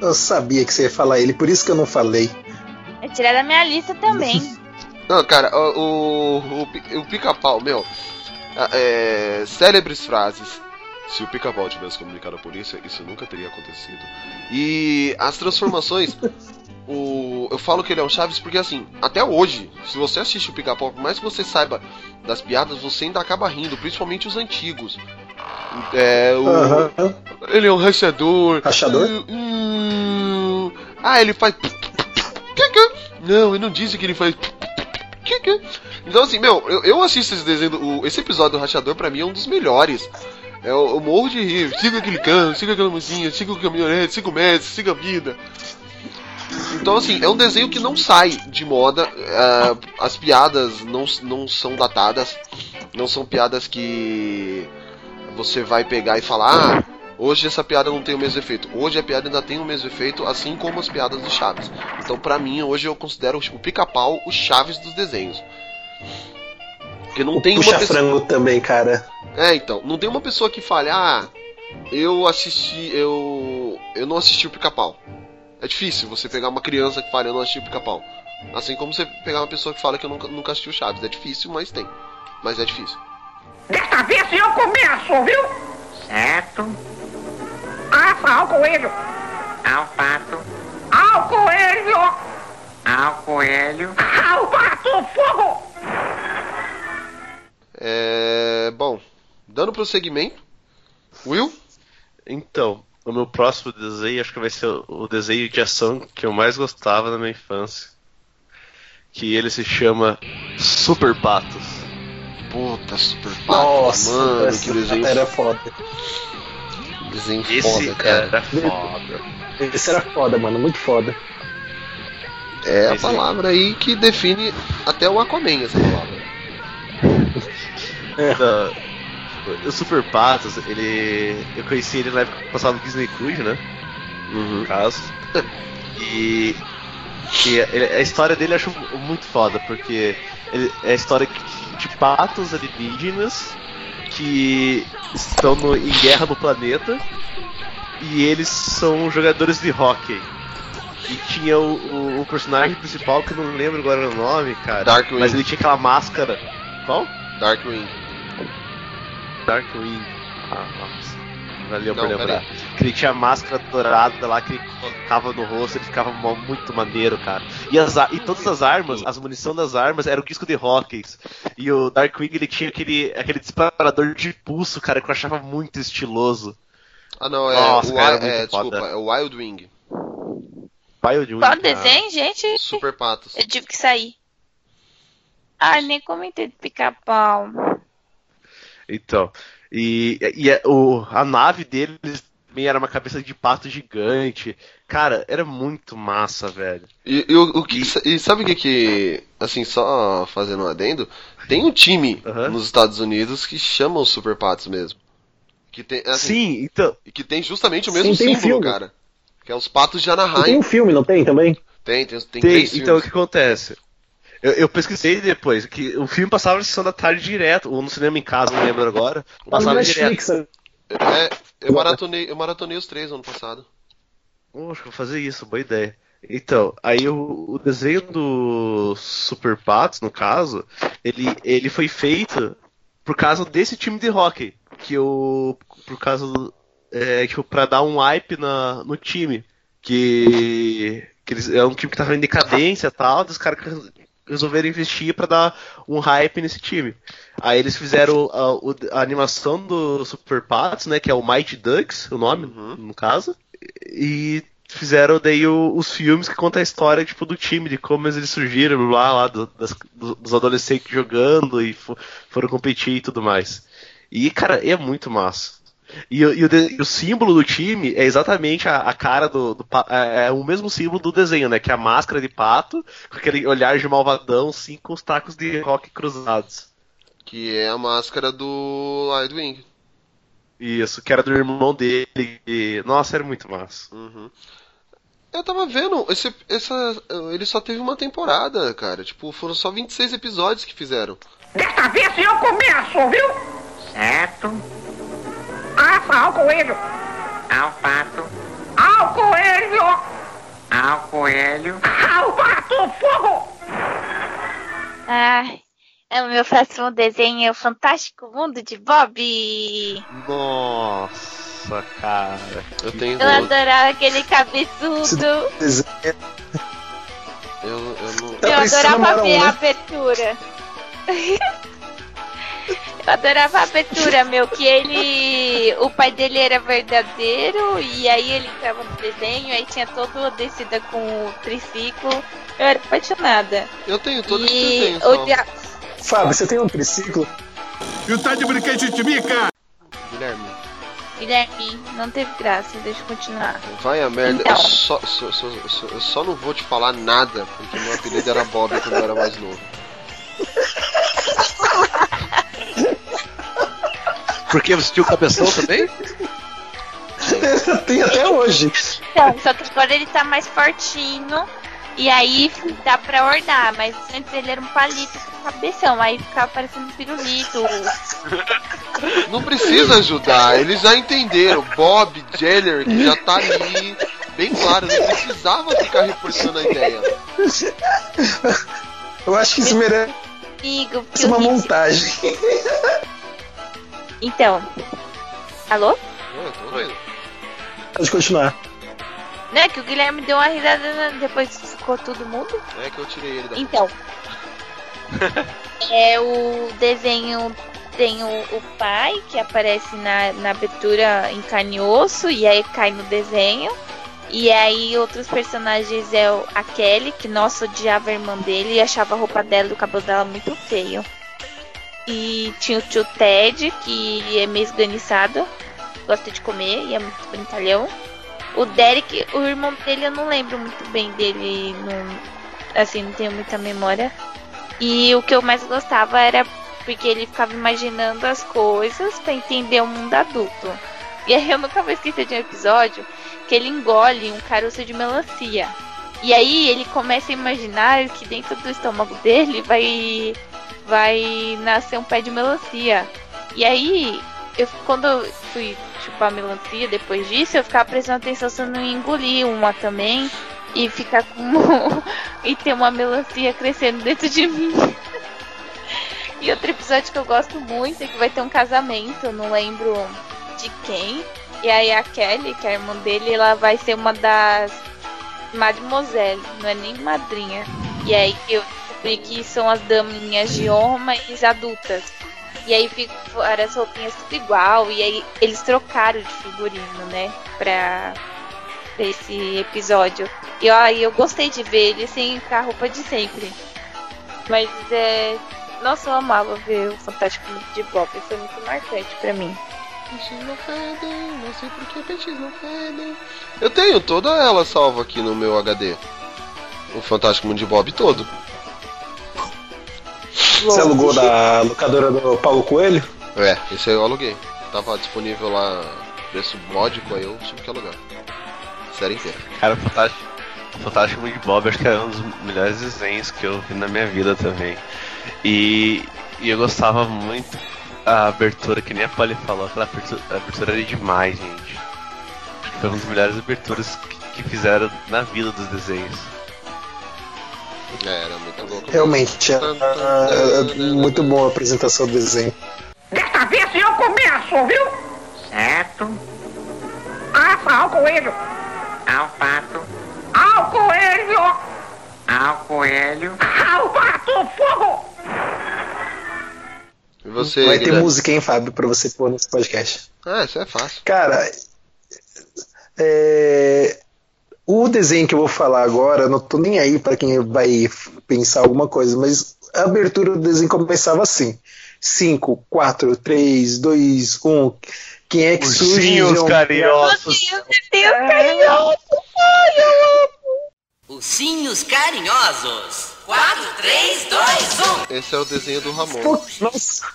Eu sabia que você ia falar ele, por isso que eu não falei.
É tirar da minha lista também.
Não, cara, o, o, o, pi- o pica-pau, meu. a- É, célebres frases. Se o pica-pau tivesse comunicado à polícia, isso nunca teria acontecido. E as transformações. o, eu falo que ele é um Chaves porque, assim, até hoje, se você assiste o pica-pau, por mais que você saiba das piadas, você ainda acaba rindo, principalmente os antigos. É, o,
Aham.
ele é um rachador.
Rachador?
Hum, hum. Ah, ele faz. Não, eu não disse que ele faz. Então, assim, meu, eu, eu assisto esse desenho. o- esse episódio do Rachador, pra mim, é um dos melhores. Eu, eu morro de rir. Siga aquele canto, siga aquela mocinha, siga o caminhonete, siga o mestre, siga a vida. Então, assim, é um desenho que não sai de moda. ah, as piadas não, não são datadas. Não são piadas que você vai pegar e falar: Ah, hoje essa piada não tem o mesmo efeito. Hoje a piada ainda tem o mesmo efeito, assim como as piadas do Chaves. Então, pra mim, hoje eu considero o pica-pau o Chaves dos desenhos. Porque não tem uma
Puxa
pessoa.
frango também, cara.
É, então, não tem uma pessoa que fale, ah, eu assisti, eu. Eu não assisti o pica-pau. É difícil você pegar uma criança que fala, eu não assisti o pica-pau. Assim como você pegar uma pessoa que fala que eu nunca, nunca assisti o Chaves. É difícil, mas tem. Mas é difícil.
Desta vez eu começo, viu? Certo. Assa ao coelho. Ao pato. Ao coelho. Ao coelho. Ao pato, fogo!
É. Bom, dando prosseguimento. Will?
Então, o meu próximo desenho acho que vai ser o desenho de ação que eu mais gostava na minha infância. Que ele se chama Super Patos.
Puta, super
Nossa,
mano,
essa
que desenho,
era foda.
desenho
Esse
foda, cara.
era foda.
Esse era foda, mano, muito foda.
É a
Esse-
palavra aí que define até o Aquaman, essa palavra.
Da- O Super Patos, ele. Eu conheci ele na época que passava no Disney Cruise, né? No caso. E. e ele- a história dele eu acho muito foda, porque ele- é a história de patos alienígenas que estão no- em guerra no planeta e eles são jogadores de hockey. E tinha o, o- o personagem principal, que eu não lembro agora o nome, cara.
Darkwing.
Mas ele tinha aquela máscara. Qual?
Darkwing.
Darkwing. Ah, nossa. Valeu
Não,
por lembrar.
peraí.
Que ele tinha a máscara dourada lá que ele colocava no rosto, ele ficava muito maneiro, cara. E, as, e todas as armas, as munição das armas era o disco de hockey. E o Darkwing ele tinha aquele, aquele disparador de pulso, cara, que eu achava muito estiloso.
Ah, não, é.
Nossa,
o,
cara, muito
é, desculpa, é o Wild Wing.
Wild Wing,
Qual desenho, gente?
Super Patos.
Eu tive que sair. Ah, nem comentei do pica-pau.
Então, e, e a, o, a nave deles também era uma cabeça de pato gigante. Cara, era muito massa, velho.
E, e o, o que, e sabe o que que. Assim, só fazendo um adendo. Tem um time nos Estados Unidos que chama os Super Patos mesmo. Que tem, assim,
Sim, então.
E que tem justamente o mesmo
Sim, tem um
símbolo,
filme.
cara. Que é os patos de
E tem
Anaheim.
um filme, não tem também?
Tem, tem, tem,
Tem,
três
então o que acontece? Eu, eu pesquisei depois que o filme passava na sessão da tarde direto, ou no cinema em casa, não lembro agora. Passava direto.
Netflix. né?
É, eu maratonei, eu maratonei os três ano passado.
Oh, acho que vou fazer isso, boa ideia. Então, aí o, o desenho do Super Patos, no caso, ele, ele foi feito por causa desse time de hockey. Que eu. Por causa do. É, tipo, pra dar um hype na, no time. Que. que eles, é um time que tava em decadência e tal, dos caras que resolveram investir pra dar um hype nesse time. Aí eles fizeram a, o- a animação do Super Patos, né? Que é o Mighty Ducks, o nome, no caso. E fizeram daí o- os filmes que contam a história tipo, do time, de como eles surgiram lá, lá do- das- do- dos adolescentes jogando e fo- foram competir e tudo mais. E, cara, é muito massa. E, o- e o, e o símbolo do time é exatamente a, a cara do. do é, é o mesmo símbolo do desenho, né? Que é a máscara de pato, com aquele olhar de malvadão, sim, com os tacos de rock cruzados.
Que é a máscara do Wild Wing.
Isso, que era do irmão dele. E, nossa, era muito massa.
Uhum. Eu tava vendo, esse, essa, ele só teve uma temporada, cara. Tipo, foram só 26 episódios que fizeram.
Desta vez eu começo, viu? Certo. Assa ao coelho. Ao pato. Ao coelho. Ao coelho. Ao pato, fogo!
Ai, é o meu próximo desenho é o Fantástico Mundo de Bob.
Nossa, cara.
Eu tenho.
Eu adorava aquele cabeçudo.
Eu, eu não.
Tá
Eu
parecendo
adorava ver a
né?
abertura. Eu adorava a abertura, meu, que ele. O pai dele era verdadeiro e aí ele entrava no desenho, aí tinha toda a descida com o triciclo. Eu era apaixonada.
Eu tenho todos os
E
desenhos.
o
só.
dia-
Fábio, você tem um triciclo?
E o tá de brinquedo de mica?
Guilherme,
Guilherme, não teve graça, deixa eu continuar.
vai a merda.
Então.
Eu, só, só- só- só- eu só não vou te falar nada, porque meu apelido era Bob quando eu era mais novo.
Porque você tinha o cabeção também?
tem até hoje.
Então, só que agora ele tá mais fortinho. E aí dá pra ordar, mas antes ele era um palito com cabeção, aí ficava parecendo um pirulito.
Não precisa ajudar, eles já entenderam. Bob Jenner, que já tá ali, bem claro, não precisava ficar reforçando a ideia.
Eu acho que isso merece uma montagem.
Então. Alô?
Eu tô.
Pode continuar.
Não é que o Guilherme deu uma risada na- depois que ficou todo mundo?
É que eu tirei ele da
Então. é o desenho tem o, o pai que aparece na, na abertura em carne e osso e aí cai no desenho. E aí outros personagens é o- a Kelly, que nossa odiava a irmã dele e achava a roupa dela e o cabelo dela muito feio. E tinha o tio Ted, que é meio esganiçado, gosta de comer e é muito brincalhão. O Derek, o irmão dele, eu não lembro muito bem dele, não, assim, não tenho muita memória. E o que eu mais gostava era porque ele ficava imaginando as coisas pra entender o mundo adulto. E aí eu nunca vou esquecer de um episódio que ele engole um caroço de melancia. E aí ele começa a imaginar que dentro do estômago dele vai vai nascer um pé de melancia. E aí, eu, quando eu fui chupar melancia depois disso, eu ficava prestando atenção se eu não engolir uma também e ficar com e ter uma melancia crescendo dentro de mim. E outro episódio que eu gosto muito é que vai ter um casamento, não lembro de quem. E aí a Kelly, que é a irmã dele, ela vai ser uma das mademoiselle, não é nem madrinha. E aí eu descobri que são as daminhas de mas adultas. E aí ficam as roupinhas tudo igual. E aí eles trocaram de figurino, né? Pra, esse episódio. E aí eu gostei de ver eles sem com a roupa de sempre. Mas é. Nossa, eu amava ver o Fantástico Mundo de Bob. Foi muito marcante pra mim.
Não fedem, não sei por que peixes não fedem. Eu tenho toda ela salva aqui no meu HD. O Fantástico Mundo de Bob todo.
Você alugou da locadora do Paulo Coelho?
É, esse aí eu aluguei. Tava disponível lá, preço módico, aí eu tive que alugar. Série inteira.
Cara, o Fantástico, Fantástico de Bob acho que é um dos melhores desenhos que eu vi na minha vida também. E, e eu gostava muito a abertura, que nem a Polly falou, aquela abertura, a abertura era demais, gente. Foi uma das melhores aberturas que, que fizeram na vida dos desenhos.
É, era muito louco.
Realmente, é, é, muito boa a apresentação do desenho.
Desta vez eu começo, viu? Certo. Assa ao coelho. Ao pato. Ao coelho. Ao coelho. Ao pato, fogo!
E você,
Vai ter música, hein, Fábio, pra você pôr nesse podcast.
Ah, isso é fácil.
Cara, é, o desenho que eu vou falar agora, não tô nem aí pra quem vai pensar alguma coisa, mas a abertura do desenho começava assim: 5, 4, 3, 2, 1. Quem é que surge?
Ursinhos carinhosos.
Deus carinhoso! Ai, eu amo!
Ursinhos carinhosos. 4, 3, 2, 1.
Esse é o desenho do Ramon.
Nossa!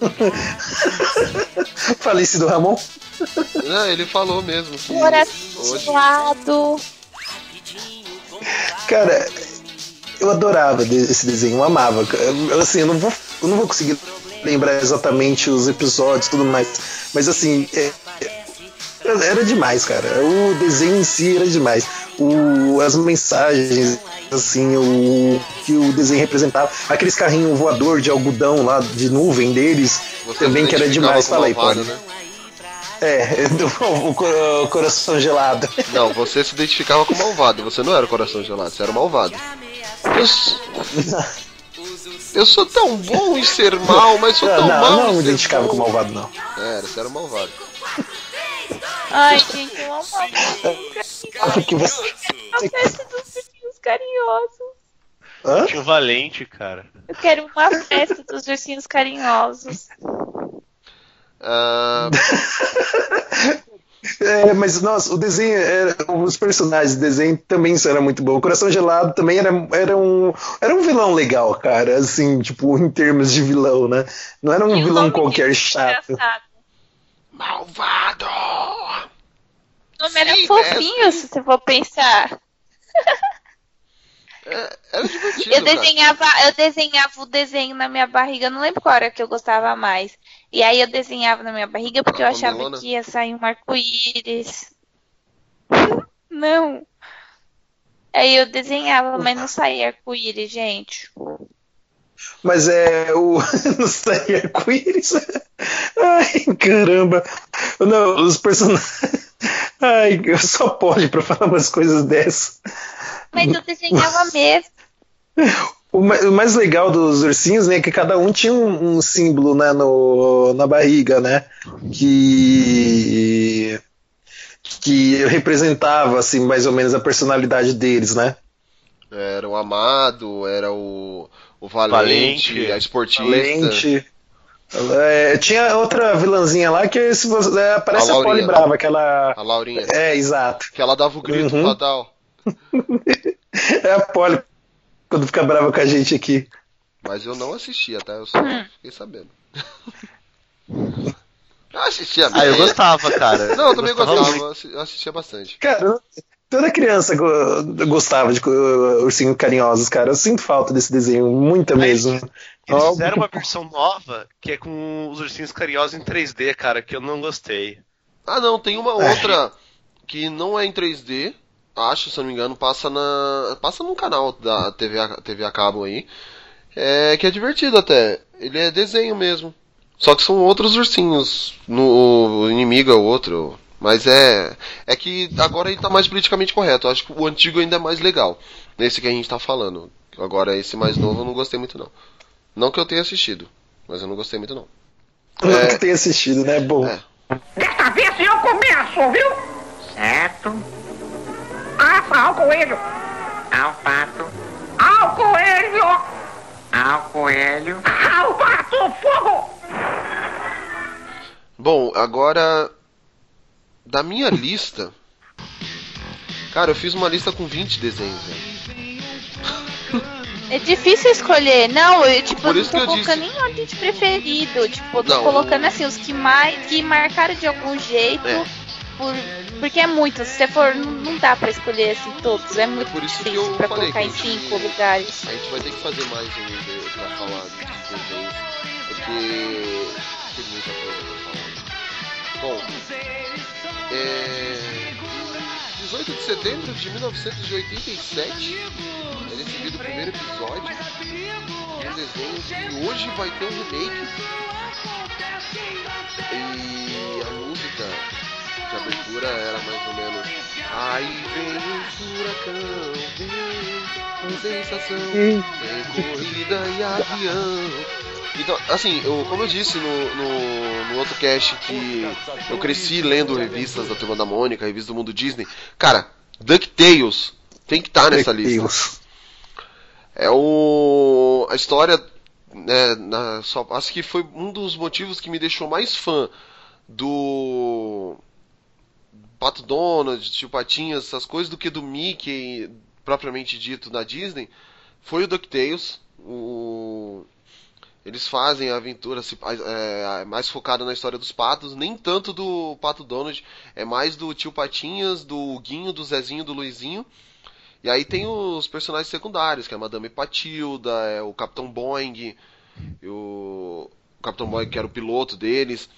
Falice do Ramon?
Não, ele falou mesmo que
Coração.
Cara, eu adorava esse desenho, eu amava. Eu, Assim, eu não vou, eu não vou conseguir lembrar exatamente os episódios e tudo mais, mas assim, é- é- era demais, cara. O desenho em si era demais. O, as mensagens, assim, o que o desenho representava, aqueles carrinhos voador de algodão lá, de nuvem deles,
você
também que era demais.
com
Fala aí, Pony.
né?
É, do- o, o coração gelado.
Não, você se identificava com o malvado. Você não era o coração gelado, você era o malvado. Eu, eu sou tão bom em ser mal, mas sou tão
não,
mal
não
em
me identificava
bom.
com o malvado, não.
Era, você era o malvado.
Ai, gente, eu amava.
Porque você.
A festa dos ursinhos carinhosos.
Hã?
Tinha o Valente, cara.
Eu quero uma festa dos ursinhos carinhosos.
Ah,
É, mas nossa, o desenho, era- os personagens do desenho também eram muito bom. O Coração Gelado também era, era, um, era um vilão legal, cara, assim, tipo, em termos de vilão, né? Não era um
E
vilão qualquer
dele
chato.
Engraçado.
malvado!
O nome era
Sim,
fofinho, se você for pensar.
É, era divertido.
Eu desenhava, eu desenhava o desenho na minha barriga, eu não lembro qual era que eu gostava mais. E aí eu desenhava na minha barriga porque eu achava
Melona?
que ia sair um arco-íris. Não. Aí eu desenhava, mas não saía arco-íris, gente.
Mas é o. Não sei, arco-íris. Ai, caramba. Não, os personagens. Ai, eu só pode pra falar umas coisas dessas.
Mas eu desenhava mesmo.
O ma- o mais legal dos ursinhos, né, é que cada um tinha um, um símbolo, né, no, na barriga, né, que que representava, assim, mais ou menos a personalidade deles, né.
Era o Amado, era o, o Valente,
Valente,
a esportista.
Valente. É, tinha outra vilãzinha lá que se você, é, parece
A
a, Polly
Laurinha.
Brava, aquela.
A Laurinha.
É, exato.
Que ela dava o grito
Uhum.
fatal.
É a Polly quando fica brava com a gente aqui.
Mas eu não assistia, tá? Eu só
Hum.
fiquei sabendo. Eu assistia
Ah, eu
mesmo.
gostava, cara.
Não, eu também
Gostava
gostava, eu assi- eu assistia bastante.
Cara, toda criança go- gostava de ursinhos carinhosos, cara. Eu sinto falta desse desenho, muita mesmo.
Eles
Ó,
fizeram uma versão nova que é com os ursinhos carinhosos em 3D, cara, que eu não gostei.
Ah, não, tem uma outra que não é em 3D, acho, se eu não me engano, passa na passa num canal da TV a, TV a cabo aí. É que é divertido até. Ele é desenho mesmo. Só que são outros ursinhos. No o inimigo é outro, mas é é que agora ele tá mais politicamente correto. Eu acho que o antigo ainda é mais legal. Nesse que a gente tá falando. Agora esse mais novo eu não gostei muito não. Não que eu tenha assistido, mas eu não gostei muito não.
Nunca
É.
tenho assistido, né? Bom.
É.
Desta vez eu começo, viu? Certo. Assa ao coelho. Ao pato. Ao coelho. Ao coelho. Ao pato, fogo!
Bom, agora da minha lista, cara, eu fiz uma lista com 20 desenhos. Né?
É difícil escolher. Não, eu tipo,
Por
eu
isso
não tô colocando
disse.
em ordem de preferido. Tipo, tô
Não.
colocando assim, os que mais que marcaram de algum jeito.
É.
por- porque é muito. Se você for, não, dá pra escolher assim todos. É muito
Por isso que
difícil
eu
pra
falei
colocar
que
em
gente-
cinco lugares.
A gente vai ter que fazer mais um de- pra falar dos desenhos, porque tem muita coisa pra falar. Bom, é... 18 de setembro de 1987 é recebido o primeiro episódio de um desenho que hoje vai ter um remake. E a música de abertura era mais ou menos Aí vem o furacão, vem com sensação, vem corrida e avião. Então, assim, eu, como eu disse no, no, no outro cast que eu cresci lendo revistas da Turma da Mônica, revista do Mundo Disney, cara, DuckTales tem que estar nessa lista. É o a história né, na, só, acho que foi um dos motivos que me deixou mais fã do Pato Donald, Tio Patinhas, essas coisas do que do Mickey propriamente dito da Disney, foi o DuckTales. O eles fazem a aventura é, mais focada na história dos patos, nem tanto do Pato Donald, é mais do Tio Patinhas, do Guinho, do Zezinho, do Luizinho. E aí tem os personagens secundários, que é a Madame Patilda, é o Capitão Boing, e o, o Capitão Boing que era o piloto deles,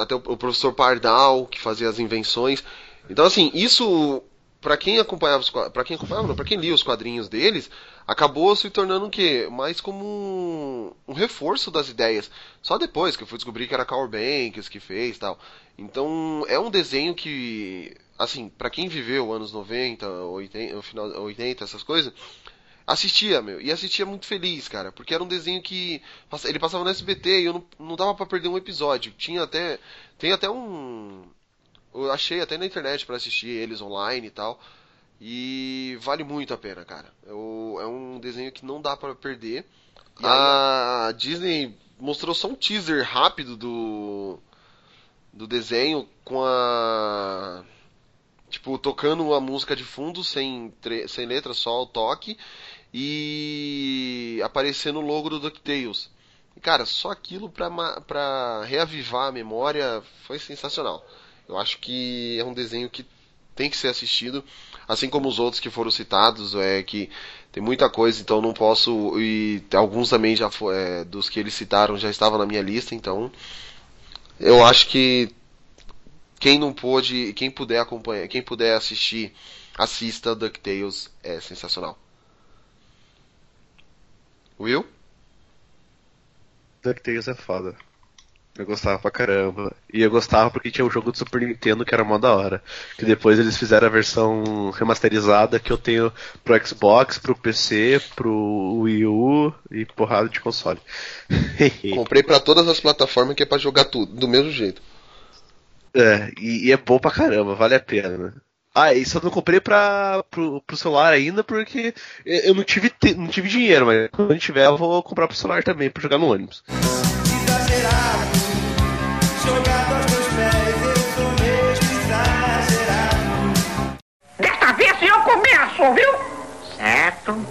até o, professor Pardal, que fazia as invenções. Então assim, isso para quem acompanhava para quem acompanhava, para quem lia os quadrinhos deles, acabou se tornando o quê? Mais como um, um reforço das ideias. Só depois que eu fui descobrir que era Carl Banks que fez, tal. Então, é um desenho que assim, para quem viveu anos 90, 80, no final 80, essas coisas, assistia, meu, e assistia muito feliz, cara, porque era um desenho que ele passava no SBT e eu não, não dava pra perder um episódio. Tinha até tem até um eu achei até na internet pra assistir eles online e tal. E vale muito a pena, cara. Eu- é um desenho que não dá pra perder. A Disney mostrou só um teaser rápido do do desenho com a tipo tocando a música de fundo sem tre- sem letra, só o toque e aparecendo o logo do DuckTales. Cara, só aquilo pra, pra reavivar a memória foi sensacional. Eu acho que é um desenho que tem que ser assistido, assim como os outros que foram citados, é que Tem muita coisa, então não posso. E alguns também já é, dos que eles citaram já estavam na minha lista, então. Eu acho que quem não pôde, quem puder acompanhar, quem puder assistir, assista DuckTales, é sensacional. Will?
DuckTales é foda. Eu gostava pra caramba. E eu gostava porque tinha um jogo do Super Nintendo que era mó da hora. Que depois eles fizeram a versão remasterizada que eu tenho pro Xbox, pro PC, pro Wii U e porrada de console.
Comprei para todas as plataformas que é pra jogar tudo, do mesmo jeito.
É, e, e é bom pra caramba, vale a pena. Ah, e só não comprei pra, pro, pro celular ainda porque eu não tive, não tive dinheiro, mas quando tiver eu vou comprar pro celular também pra jogar no ônibus. Exagerado, jogado aos meus pés, eu sou mesmo
exagerado. Desta vez eu começo, viu? Certo.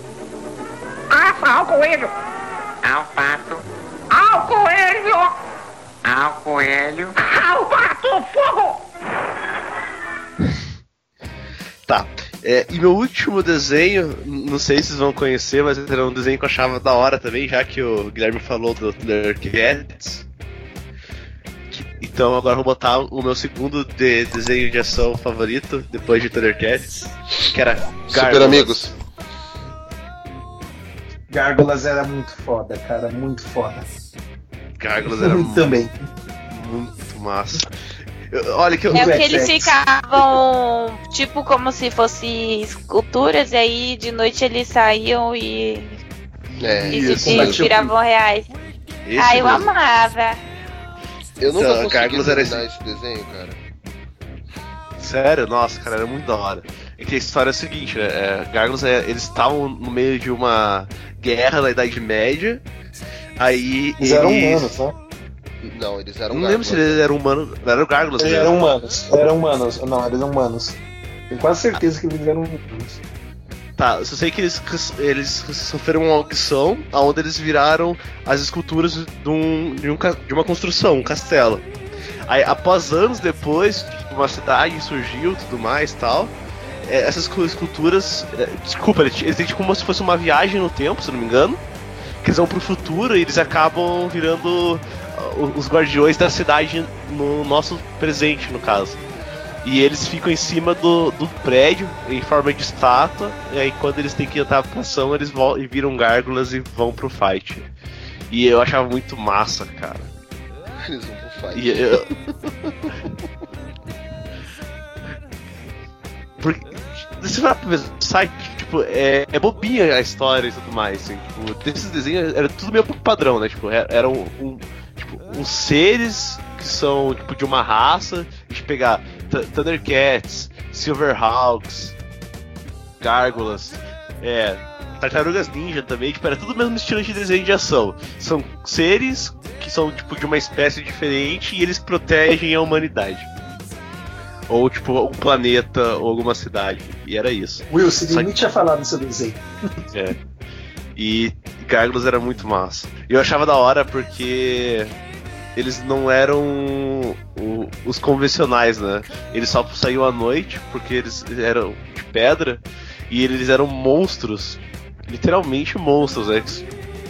Assa ao coelho. Ao pato. Ao coelho. Ao coelho. Ao pato, fogo!
Tá. É, e meu último desenho, não sei se vocês vão conhecer, mas era um desenho que eu achava da hora também, já que o Guilherme falou do Thundercats. Então agora vou botar o meu segundo de desenho de ação favorito, depois de Thundercats, que era
Gargolas. Super Amigos.
Gárgulas era muito foda, cara, muito foda.
Gárgulas era muito,
também.
Muito massa. Olha que eu...
É porque eles ficavam tipo como se fossem esculturas, e aí de noite eles saíam e,
é,
e se viravam reais. Esse ah, eu mesmo. amava.
Eu nunca então, consegui terminar esse... esse desenho, cara.
Sério? Nossa, cara, era muito da hora. É que a história é a seguinte, né? É, Gargos, é, eles estavam no meio de uma guerra da Idade Média. Aí
eles, eles... eram humanos, né?
Não, eles eram
Não lembro se eles eram humanos. Não eram gárgulas,
Eles eram humanos. Eram humanos. Não, eles eram humanos. Tenho quase certeza que eles eram humanos.
Tá, eu só sei que eles, eles sofreram uma audição onde eles viraram as esculturas de, um, de, um, de uma construção, um castelo. Aí, após anos depois, uma cidade surgiu e tudo mais tal. É, essas esculturas. É, desculpa, eles têm como se fosse uma viagem no tempo, se não me engano. Que eles vão pro futuro e eles acabam virando os guardiões da cidade no nosso presente, no caso. E eles ficam em cima do, do prédio, em forma de estátua, e aí quando eles têm que entrar pra ação, eles vão, e viram gárgulas e vão pro fight. E eu achava muito massa, cara.
Eles vão pro fight.
Eu... Porque, você vai pensar tipo, é, é bobinha a história e tudo mais, assim, tipo, desses desenhos era tudo meio padrão, né, tipo, era, era um, um tipo, uns seres que são tipo de uma raça, a gente pegar Thundercats, Silverhawks, Gárgulas, é, Tartarugas Ninja também, tipo, era tudo o mesmo estilo de desenho de ação. São seres que são tipo de uma espécie diferente e eles protegem a humanidade. Ou tipo um planeta ou alguma cidade. E era isso.
Will, você nem tinha falado do seu desenho.
É. E Garglos era muito massa. Eu achava da hora porque eles não eram o, os convencionais, né? Eles só saíam à noite porque eles eram de pedra e eles eram monstros, literalmente monstros, né?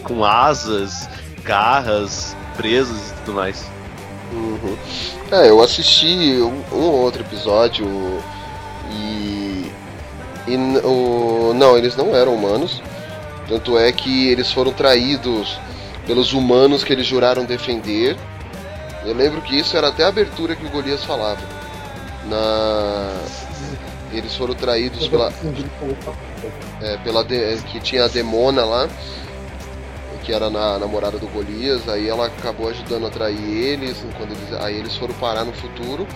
Com asas, garras, presas e tudo mais.
Uhum. É, eu assisti um, um outro episódio e, e o, não, eles não eram humanos. Tanto é que eles foram traídos pelos humanos que eles juraram defender. Eu lembro que isso era até a abertura que o Golias falava. Na eles foram traídos pela é, pela de... que tinha a demona lá, que era na namorada do Golias, aí ela acabou ajudando a trair eles, quando eles aí eles foram parar no futuro.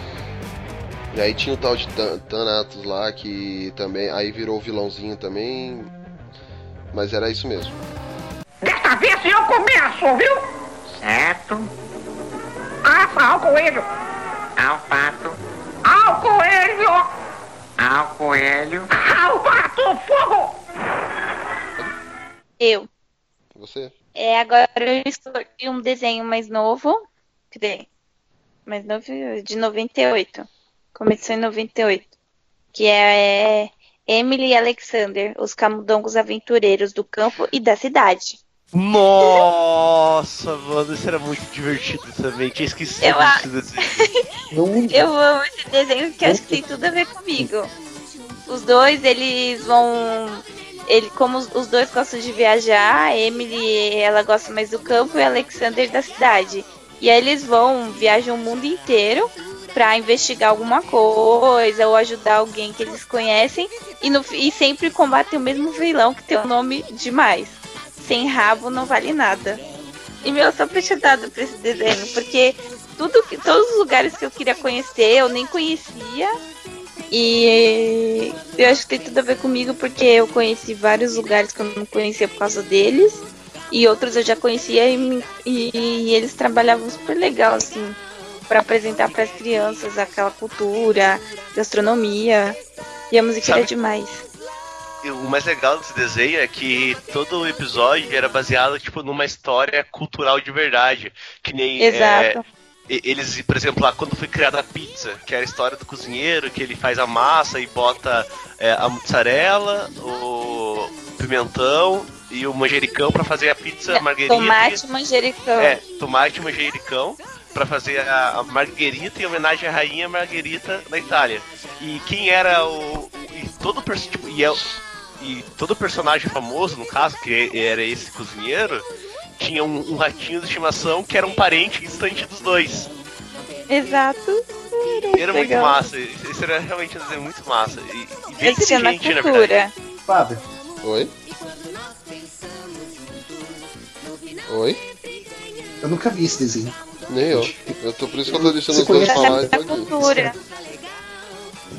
E aí tinha o tal de Thanatos lá que também aí virou vilãozinho também. Mas era isso mesmo.
Desta vez eu começo, viu? Certo. Assa ao coelho. Ao pato. Ao coelho. Ao coelho. Ao pato, fogo!
Eu.
Você?
É, agora eu estou em um desenho mais novo. Cadê? Mais novo de 98. Começou em 98. Que é, é Emily e Alexander, os camundongos aventureiros do campo e da cidade.
Nossa, mano, isso era muito divertido também. Tinha esquecido
Eu a-
desse desenho.
Eu amo esse desenho que acho que tem tudo a ver comigo. Os dois, eles vão. Ele, como os, dois gostam de viajar, a Emily ela gosta mais do campo e o Alexander da cidade. E aí eles vão, viajam o mundo inteiro pra investigar alguma coisa ou ajudar alguém que eles conhecem e, no, e sempre combatem o mesmo vilão que tem o nome demais. Sem rabo não vale nada. E meu, eu sou apaixonada por esse desenho, porque tudo que, todos os lugares que eu queria conhecer, eu nem conhecia. E eu acho que tem tudo a ver comigo, porque eu conheci vários lugares que eu não conhecia por causa deles. E outros eu já conhecia e, e- e eles trabalhavam super legal, assim, para apresentar para as crianças aquela cultura, gastronomia. E a música
Sabe-
era demais.
O mais legal desse desenho é que todo o episódio era baseado tipo numa história cultural de verdade, que nem
Exato.
é, eles, por exemplo, lá quando foi criada a pizza, que era a história do cozinheiro, que ele faz a massa e bota é, a mussarela, o pimentão e o manjericão pra fazer a pizza marguerita.
Tomate e manjericão.
É, tomate e manjericão pra fazer a, a marguerita em homenagem à rainha Margherita da Itália. E quem era o e todo tipo, e, é, o- e todo personagem famoso, no caso, que era esse cozinheiro, tinha um, um ratinho de estimação que era um parente distante dos dois.
Exato.
Era muito
Legal.
massa. Isso era realmente desenho muito massa. E, e bem
Esse é na
na
cultura.
Fábio.
Oi? Oi?
Eu nunca vi esse desenho.
Nem eu. eu tô, por isso que eu tô deixando os dois falar.
da cultura.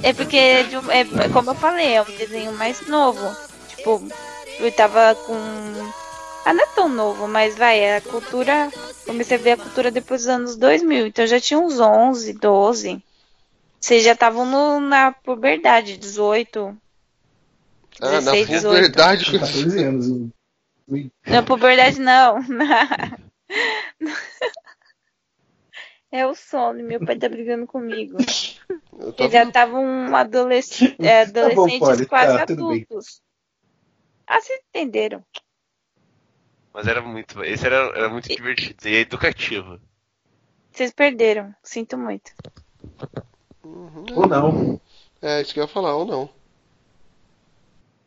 É porque, é um- é, como eu falei, é um desenho mais novo. Tipo, eu tava com. Ah, não é tão novo, mas vai, é a cultura. Comecei a ver a cultura depois dos anos 2000, então eu já tinha uns 11, 12. Vocês já estavam no- na puberdade, 18.
Ah, na
16, 18.
puberdade.
Tinha 14 anos.
Na puberdade, não. É o sono, meu pai tá brigando comigo.
Eu
Eles
tava-
já estavam um adolescente, é,
Tá bom,
adolescentes
Polly,
quase
tá,
adultos. Ah, vocês entenderam.
Mas era muito. Esse era, era muito divertido e educativo.
Vocês perderam. Sinto muito.
Ou não.
É, isso que eu ia falar, ou não.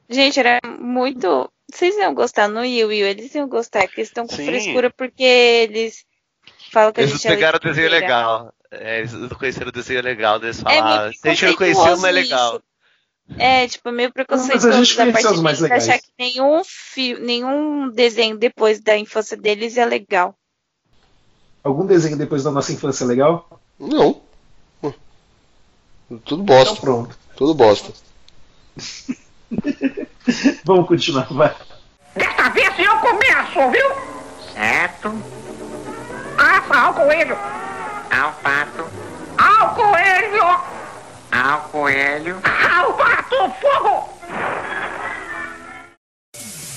Gente, era muito. Vocês iam gostar no Will Will, eles iam gostar, que eles estão com
Sim.
frescura porque eles falam que a
Eles
gente é
pegaram o desenho legal. É, eles não conheceram o desenho legal, eles
É
falaram.
meio
Se a gente não conheceu, não é legal.
isso. É, tipo, meio
Mas
preconceituoso
a gente
da parte
mais
deles achar que nenhum, fi... nenhum desenho depois da infância deles é legal.
Algum desenho depois da nossa infância é legal?
Não. Hum. Tudo
Então
bosta.
pronto.
Tudo bosta.
Vamos continuar, vai.
Desta vez eu começo, viu? Certo. Assa ao coelho. Ao pato. Ao coelho. Ao coelho. Ao pato, fogo!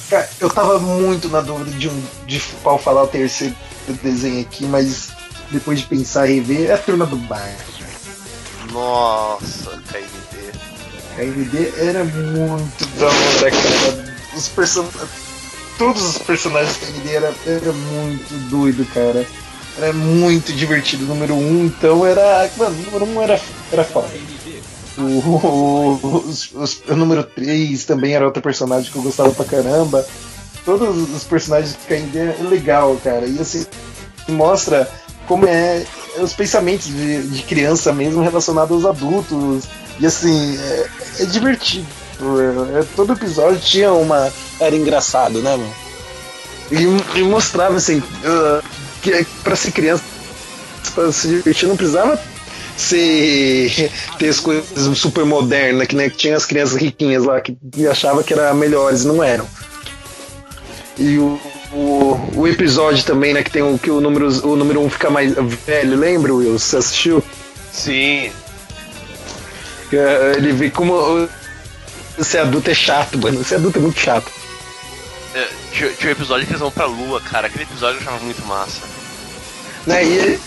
Cara, eu tava muito na dúvida de, um, de qual falar o terceiro desenho aqui, mas depois de pensar e rever, é a turma do bar.
Nossa, KMD.
A MD era muito da hora, cara. Os person... Todos os personagens da MD era, era muito doido, cara. Era muito divertido. O número 1, um, então, era. Mano, o número 1 um era, era foda. O, o, os- o número 3 também era outro personagem que eu gostava pra caramba. Todos os personagens do KND é legal, cara. E assim, mostra como é os pensamentos de, de criança mesmo relacionados aos adultos. E assim, é, é divertido. É- todo episódio tinha uma. Era engraçado, né, mano? E, e mostrava assim, uh, que é pra ser criança, pra se divertir, não precisava ser ter as coisas super modernas, que, né, que tinha as crianças riquinhas lá que achavam que eram melhores, não eram. E o, o, o episódio também, né, que tem o que o número, o número 1 um fica mais velho, lembra, Will? Você assistiu?
Sim.
Eh, Ele vê como ser adulto é chato, mano. Ser adulto é muito chato.
É, tinha, tinha um episódio que eles vão pra lua, cara. Aquele episódio eu achava muito massa.
Né? E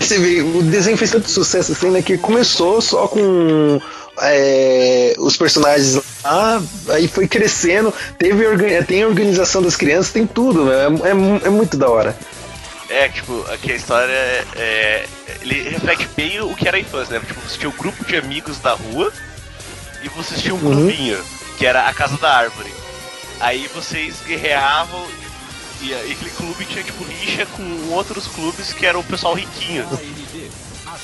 você vê, o desenho fez tanto sucesso assim, né? Que começou só com é, os personagens lá, aí foi crescendo, teve tem a organização das crianças, tem tudo, né? É, é- é muito da hora.
É, tipo, aqui a história é, é- Ele reflete bem o que era a infância, né? Tipo, você tinha um grupo de amigos da rua e vocês tinham um
Uhum.
clubinho, que era a Casa da Árvore. Aí vocês guerreavam e, aquele clube tinha, tipo, rixa com outros clubes que eram o pessoal riquinho.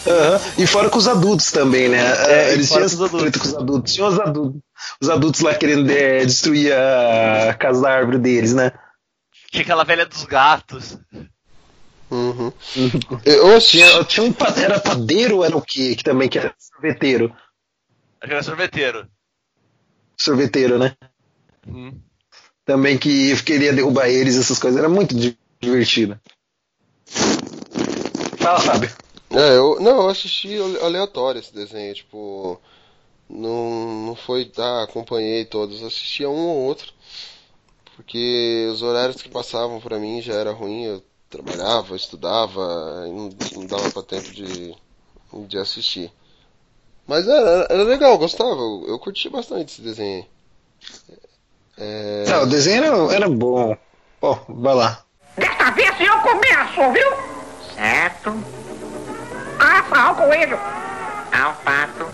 Aham. E fora com os adultos também, né?
É,
É, Eles tinham
os adultos.
com os adultos. Tinha os adultos. Os adultos lá querendo é, destruir a casa da árvore deles, né?
Tinha aquela velha dos gatos.
Uhum. Eu
tinha, tinha um era padeiro ou era o quê? Que também que era sorveteiro.
Acho que era sorveteiro.
Sorveteiro, né?
Hum.
Também que queria derrubar eles, essas coisas. Era muito di- divertido. Fala, Fábio.
É, eu, não, eu assisti ale- aleatório esse desenho, tipo. Não, não foi. Ah, acompanhei todos, assistia um ou outro. Porque os horários que passavam pra mim já era ruim, eu trabalhava, estudava, não, não dava pra tempo de, de assistir. Mas era, era legal, gostava, eu, eu curti bastante esse desenho. É...
Não, o desenho era, era bom. Ó, vai lá.
Desta vez eu começo, viu? Certo. Aça ao coelho. Ao pato.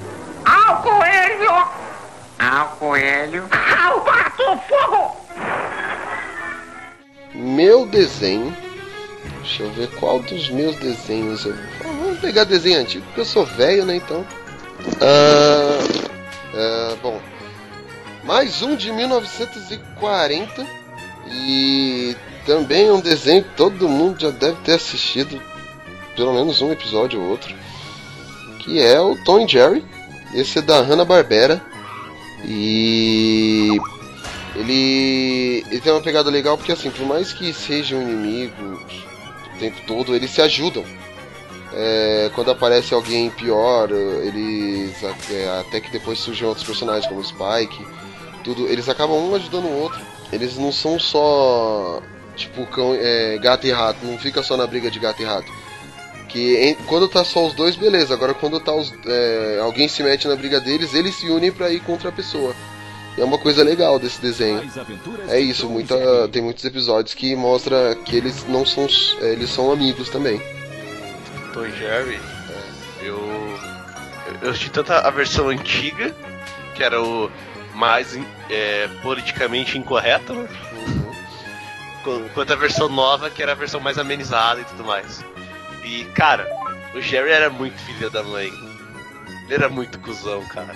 Ao coelho. Ao coelho. Ao pato, fogo!
Meu desenho. Deixa eu ver qual dos meus desenhos eu vou. Vamos pegar desenho antigo, porque eu sou velho, né? Então. Ah, ah, bom. Mais um de 1940. E também um desenho que todo mundo já deve ter assistido. Pelo menos um episódio ou outro. Que é o Tom e Jerry. Esse é da Hanna-Barbera. E ele, ele tem uma pegada legal porque assim, por mais que sejam inimigos o tempo todo, eles se ajudam. É, quando aparece alguém pior, eles é, até que depois surgem outros personagens como Spike, tudo, eles acabam um ajudando o outro. Eles não são só tipo cão, é, gato e rato, não fica só na briga de gato e rato. Que em- quando tá só os dois, beleza. Agora quando tá os, é, alguém se mete na briga deles, eles se unem pra ir contra a pessoa. E é uma coisa legal desse desenho. É isso, muita, tem muitos episódios que mostra que eles não são, eles são amigos também.
Tom Jerry, eu, eu assisti tanto a versão antiga, que era o mais é, politicamente incorreta, né? Qu- quanto a versão nova, que era a versão mais amenizada e tudo mais. E, cara, o Jerry era muito filho da mãe. Ele era muito cuzão, cara.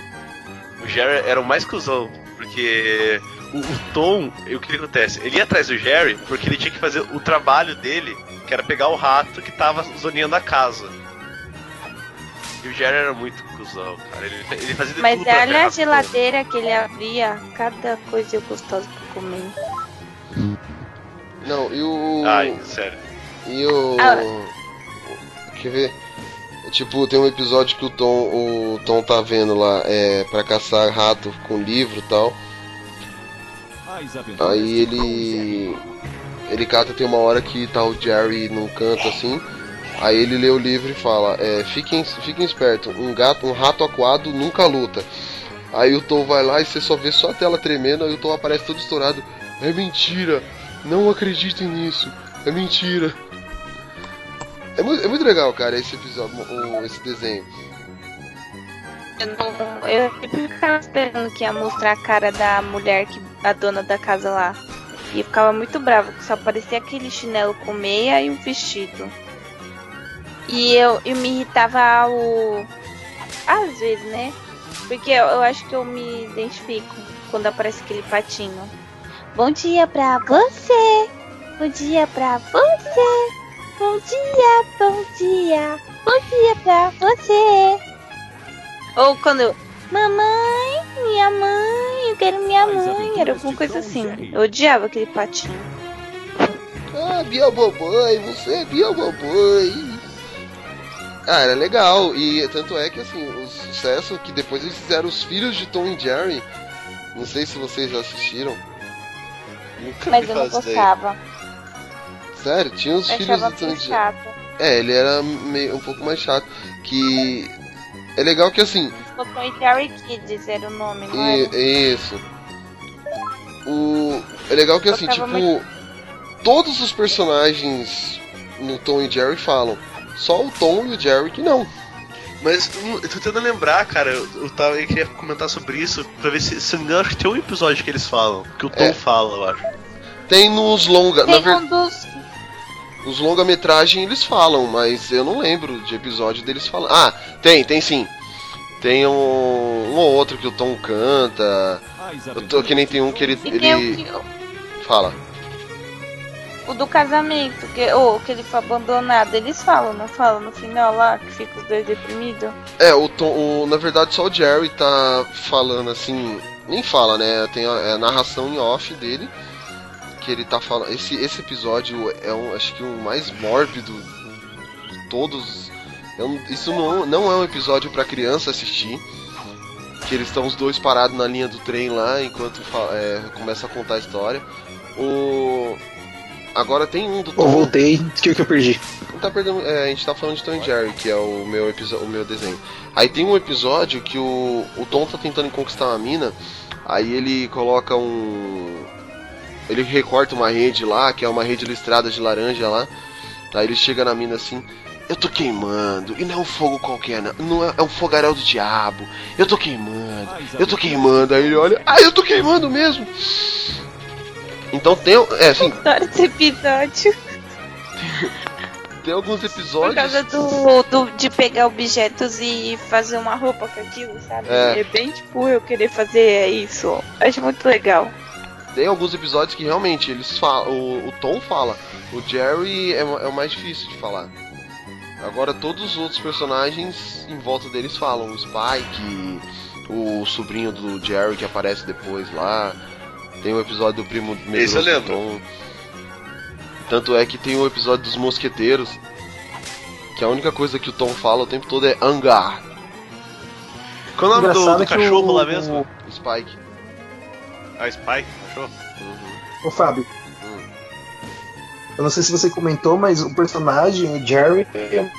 O Jerry era o mais cuzão, porque o, o Tom, o que acontece? Ele ia atrás do Jerry porque ele tinha que fazer o trabalho dele, que era pegar o rato que tava zoneando a casa. E o Jerry era muito cuzão, cara. Ele, ele fazia de
Mas
tudo pra
olha a geladeira que ele abria, cada coisa gostosa pra comer.
Não, e o.
Ai, sério.
E o.
Ah.
Quer ver? Tipo, tem um episódio que o Tom, o Tom tá vendo lá, é, pra caçar rato com livro e tal. Aí ele. Ele cata, tem uma hora que tá o Jerry num canto assim. Aí ele lê o livro e fala: é, fiquem, fiquem espertos, um gato, um rato aquado nunca luta. Aí o Tom vai lá e você só vê só a tela tremendo, aí o Tom aparece todo estourado. É mentira! Não acreditem nisso! É mentira! É muito, é muito legal, cara, esse episódio, esse desenho.
Eu, não, eu ficava esperando que ia mostrar a cara da mulher, que a dona da casa lá. E ficava muito brava, que só aparecia aquele chinelo com meia e um vestido. E eu, eu me irritava o. Às vezes, né? Porque eu, eu acho que eu me identifico quando aparece aquele patinho. Bom dia pra você! Bom dia pra você! Bom dia, bom dia! Bom dia pra você! Ou quando eu. Mamãe, minha mãe, eu quero minha mãe. Era alguma coisa assim. Eu odiava aquele patinho.
Ah, Bia Mamãe, você é Bia Mamãe. Ah, era legal. E tanto é que assim, o sucesso que depois eles fizeram os filhos de Tom e Jerry. Não sei se vocês já assistiram.
Nunca
Mas eu não gostava.
Sério, tinha os
Eu
filhos de Tom e
muito
Jerry. É, ele era meio, um pouco mais chato. Que é legal que assim,
Tom e Jerry Kids era o nome, não
E,
era?
isso. O, é legal que assim, tipo, todos os personagens no Tom e Jerry falam. Só o Tom e o Jerry que não.
Mas hum, eu tô tentando lembrar, cara, eu, eu, tava, eu queria comentar sobre isso pra ver se, se eu não me engano, acho que tem um episódio que eles falam, que o Tom
É.
fala, eu acho.
Tem nos longa. Na
Tem
ver,
um dos.
os longa-metragem eles falam, mas eu não lembro de episódio deles falando. Ah, tem, tem sim. Tem um, um ou outro que o Tom canta. Eu tô, que nem tem um que ele. Ele
que-
fala.
O do casamento, que, ou que ele foi abandonado. Eles falam, não falam no final lá, que fica os dois deprimidos?
É, o Tom, o- na verdade só o Jerry tá falando assim, nem fala, né? Tem a, é a narração em off dele, que ele tá falando. Esse, esse episódio é um, acho que o mais mórbido de todos. É um- isso não, não é um episódio pra criança assistir. Que eles estão os dois parados na linha do trem lá enquanto é, começa a contar a história. O agora tem um do
Eu
Tom.
voltei, o que que eu perdi?
Não tá perdendo. É, a gente tá falando de Tom e Jerry, que é o meu, o meu desenho. Aí tem um episódio que o, o Tom tá tentando conquistar uma mina. Aí ele coloca um. Ele recorta uma rede lá, que é uma rede listrada de laranja lá. Aí ele chega na mina assim. Eu tô queimando, e não é um fogo qualquer, não, não é, é um fogaréu do diabo. Eu tô queimando, eu tô queimando. Aí ele olha, ah, eu tô queimando mesmo. Então tem, é assim,
Adoro esse episódio.
tem alguns
Por
episódios.
causa do, do, de pegar objetos e fazer uma roupa com aquilo, sabe?
É.
É, bem tipo eu querer fazer isso. Acho muito legal.
Tem alguns episódios que realmente eles falam. O, o Tom fala. O Jerry é, é o mais difícil de falar. Agora todos os outros personagens em volta deles falam. O Spike, o sobrinho do Jerry que aparece depois lá. Tem o episódio do primo medroso
eu
do
lembro.
Tom. Tanto é que tem o episódio dos mosqueteiros. Que a única coisa que o Tom fala o tempo todo é hangar.
Qual é o nome do, do
que
cachorro
o-
lá mesmo?
O Spike.
Ah, Spike, cachorro?
Ô Fábio,
Hum.
eu não sei se você comentou, mas o personagem, o Jerry, é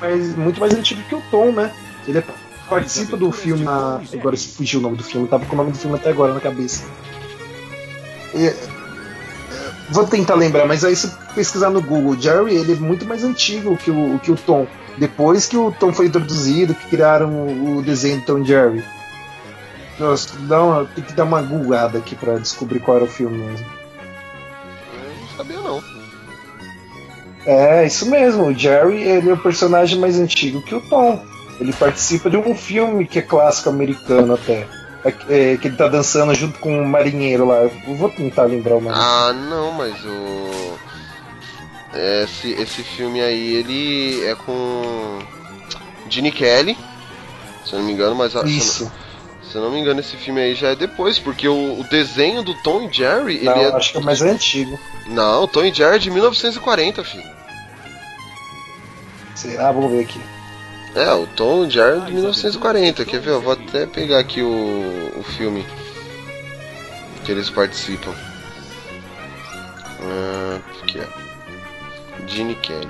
mais- muito mais antigo que o Tom, né? Ele é- participa do filme. na- agora se fugiu o nome do filme, tava com o nome do filme até agora na cabeça. É, é, vou tentar lembrar, mas aí se pesquisar no Google, o Jerry ele é muito mais antigo que o, que o Tom. Depois que o Tom foi introduzido, que criaram o, o desenho do Tom e Jerry. Nossa, dá uma- tem que dar uma googada aqui pra descobrir qual era o filme mesmo.
Eu não sabia não.
É, isso mesmo. O Jerry ele é o personagem mais antigo que o Tom. Ele participa de um filme que é clássico americano até. É, é, que ele tá dançando junto com um marinheiro lá. Eu vou tentar lembrar o nome.
Ah, não, mas o. Esse, esse filme aí, ele é com. Gene Kelly, se eu não me engano, mas. a- Se, eu
Isso.
não, se eu não me engano, esse filme aí já é depois, porque o, o desenho do Tom e Jerry,
Não,
ele é.
acho que é mais antigo.
Não, Tom e Jerry é de 1940, filho.
Será? Vamos ver aqui.
É, o Tom Jerry é de 1940. Quer ver? Eu vou até pegar aqui o, o filme que eles participam. Ah, aqui, ó. Gene Kelly.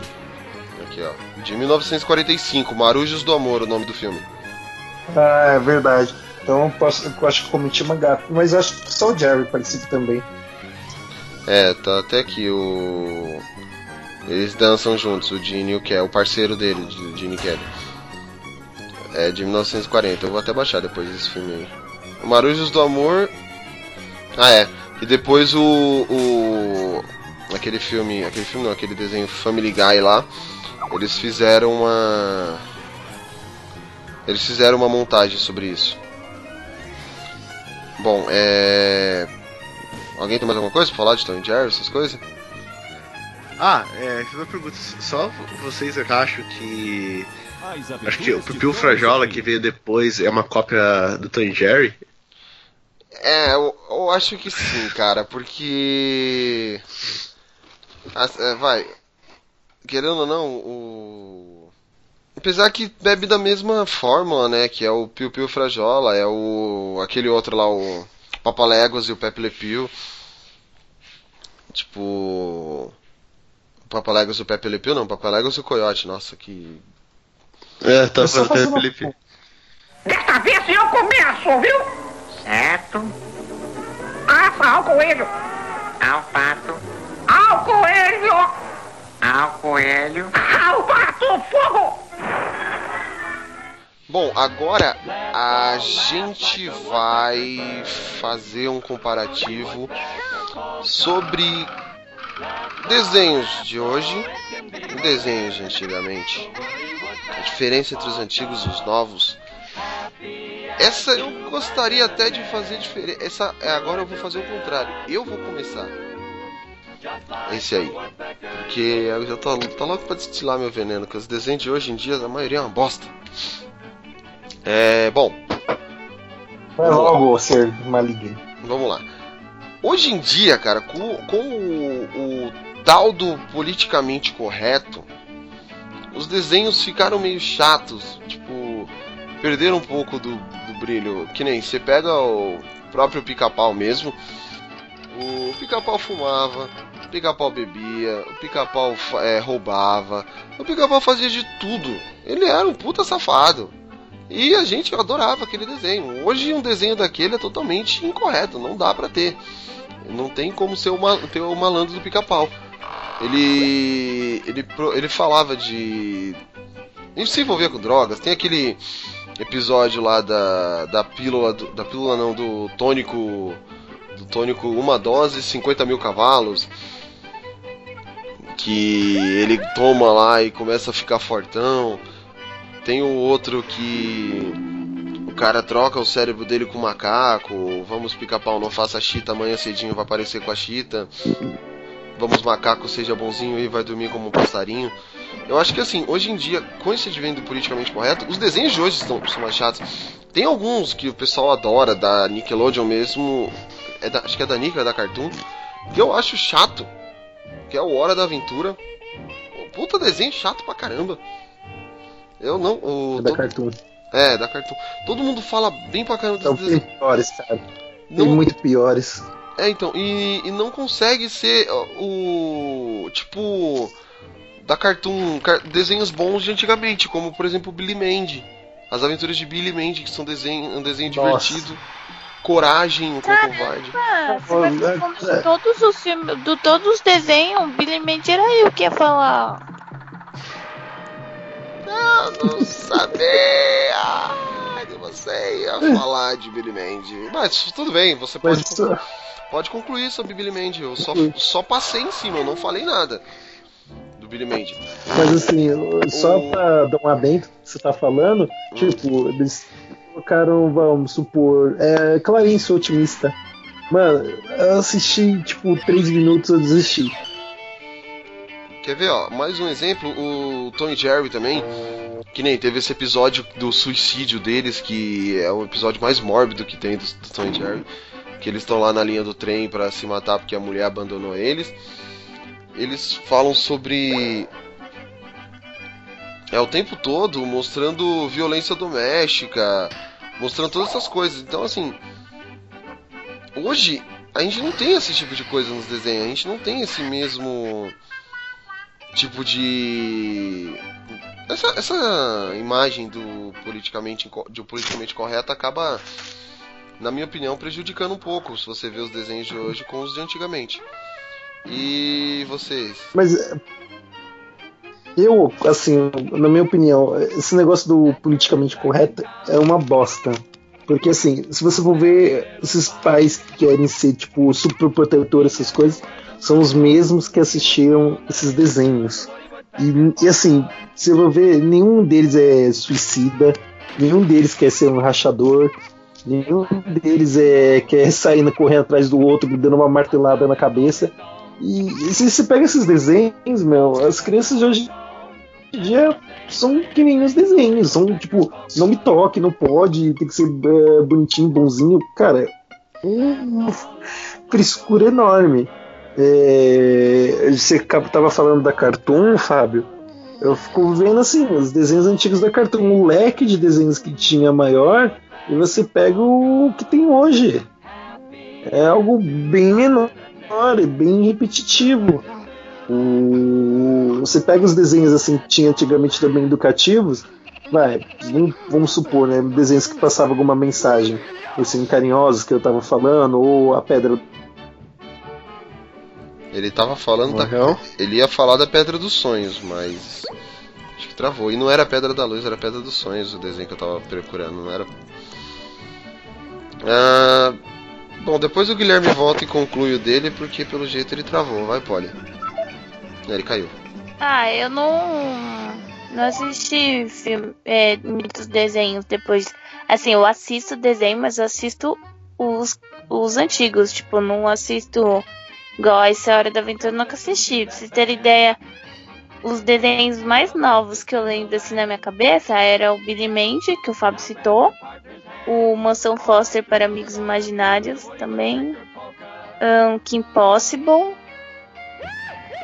Aqui, ó. De 1945, Marujos do Amor, o nome do filme.
Ah, é verdade. Então eu, posso, eu acho que cometi uma gata. Mas eu acho que só o Jerry participa também.
É, tá até aqui o. Eles dançam juntos, o Gene e o Kelly, o parceiro dele, o Gene Kelly. É de 1940, eu vou até baixar depois desse filme aí. O Marujos do Amor. Ah, é. E depois o. o aquele filme. Aquele filme não, aquele desenho Family Guy lá. Eles fizeram uma. Eles fizeram uma montagem sobre isso. Bom, é. Alguém tem mais alguma coisa pra falar de Tom e Jerry, essas coisas?
Ah, é, fiz uma pergunta. Só vocês acham que. Acho que o Piu Frajola que veio depois é uma cópia do Tom Jerry?
É, eu, eu acho que sim, cara, porque. As- é, vai. Querendo ou não, o. Apesar que bebe da mesma fórmula, né? Que é o Piu Piu Frajola, é o. aquele outro lá, o Papaléguas e o Pepe Le Pew. Tipo. Papaléguas o Pepe Le Pew, não, Papaléguas o Coyote, nossa, que.
É, tá
só uma-
Felipe.
Dessa vez eu começo, viu?
Certo.
Assa ao coelho.
Ao pato.
Ao coelho.
Ao coelho.
Ao pato, fogo.
Bom, agora a gente vai fazer um comparativo sobre desenhos de hoje e desenhos de antigamente. A diferença entre os antigos e os novos. Essa eu gostaria até de fazer diferente. Essa é, agora eu vou fazer o contrário. Eu vou começar. Esse aí. Porque eu já tô, tô louco pra destilar meu veneno, que os desenhos de hoje em dia a maioria é uma bosta. É, bom.
Vai logo ser maligno.
Vamos lá. Hoje em dia, cara, com, com o, o tal do politicamente correto, os desenhos ficaram meio chatos. Tipo, perderam um pouco do, do brilho. Que nem você pega o próprio pica-pau mesmo. O pica-pau fumava, o pica-pau bebia, o pica-pau é, roubava, o pica-pau fazia de tudo. Ele era um puta safado. E a gente adorava aquele desenho. Hoje um desenho daquele é totalmente incorreto, não dá pra ter. Não tem como ser uma, ter o malandro do pica-pau. Ele, ele ele falava de ele se envolvia com drogas. Tem aquele episódio lá da, da pílula do, da pílula não do tônico do tônico uma dose 50 mil cavalos que ele toma lá e começa a ficar fortão. Tem o outro que o cara troca o cérebro dele com o macaco. Vamos pica-pau, não faça chita, amanhã cedinho vai aparecer com a chita. Vamos macaco, seja bonzinho e vai dormir como um passarinho. Eu acho que assim, hoje em dia, com esse advento politicamente correto, os desenhos de hoje estão, são mais chatos. Tem alguns que o pessoal adora, da Nickelodeon mesmo. É da, acho que é da Nick, é da Cartoon. Que eu acho chato. Que é o Hora da Aventura. Puta desenho chato pra caramba. Eu não. O,
É da Cartoon.
É, da Cartoon. Todo mundo fala bem pra caramba
tem
desenhos.
piores, cara. Tem
Não-
muito piores.
É, então, e, e não consegue ser o. Tipo. Da Cartoon. car- desenhos bons de antigamente, como por exemplo Billy Mandy. As aventuras de Billy Mandy, que são desenho, um desenho
Nossa.
divertido. Coragem, o Cão Covarde.
Ah, você vai
É,
falando de todos os filmes, de todos os desenhos, Billy Mandy era eu que ia falar.
Não sabia que você ia falar de Billy Mandy. Mas tudo bem, você pode,
Mas isso-
pode concluir sobre Billy Mandy. Eu só, só passei em cima, eu não falei nada do Billy Mandy.
Mas assim, só
O-
pra dar um adendo que você tá falando, tipo, eles colocaram, vamos supor, é, Clarice Otimista. Mano, eu assisti, tipo, três minutos eu desisti.
Quer ver, ó, mais um exemplo, o Tom e Jerry também, que nem teve esse episódio do suicídio deles, que é o episódio mais mórbido que tem do, do Tom e Jerry, que eles estão lá na linha do trem pra se matar porque a mulher abandonou eles. Eles falam sobre é o tempo todo mostrando violência doméstica, mostrando todas essas coisas. Então, assim, hoje a gente não tem esse tipo de coisa nos desenhos, a gente não tem esse mesmo tipo de essa, essa imagem do politicamente de politicamente correto acaba na minha opinião prejudicando um pouco se você vê os desenhos de hoje com os de antigamente e vocês
Mas eu, assim, na minha opinião, esse negócio do politicamente correto é uma bosta. Porque assim, se você for ver esses pais que querem ser, tipo, super protetores, essas coisas, são os mesmos que assistiram esses desenhos. E, e, assim, eu for ver, nenhum deles é suicida, nenhum deles quer ser um rachador, nenhum deles é, quer sair correndo atrás do outro, dando uma martelada na cabeça. E, e se você pega esses desenhos, meu, as crianças de hoje em dia são que nem os desenhos. São tipo, não me toque, não pode, tem que ser é, bonitinho, bonzinho. Cara, é uma frescura enorme. É, você ca- tava falando da Cartoon, Fábio. Eu fico vendo assim, os desenhos antigos da Cartoon, o leque de desenhos que tinha maior, e você pega o que tem hoje. É algo bem menor, é bem repetitivo. O- Você pega os desenhos assim que tinha antigamente também educativos, vai, vamos, supor, né? Desenhos que passavam alguma mensagem. Assim, carinhosos que eu tava falando, ou a pedra.
Ele tava falando da. Ele ia falar da Pedra dos Sonhos, mas. Acho que travou. E não era a Pedra da Luz, era a Pedra dos Sonhos, o desenho que eu tava procurando, não era. Ah, bom, depois o Guilherme volta e conclui o dele, porque pelo jeito ele travou. Vai, Polly. Ele caiu.
Ah, eu não. Não assisti filme, é, muitos desenhos depois. Assim, eu assisto desenho, mas eu assisto os, os antigos. Tipo, não assisto igual essa Hora da Aventura, nunca assisti. Pra vocês terem ideia, os desenhos mais novos que eu lembro assim na minha cabeça era o Billy Mandy, que o Fábio citou. O Mansão Foster para Amigos Imaginários também. Um, Kim Possible.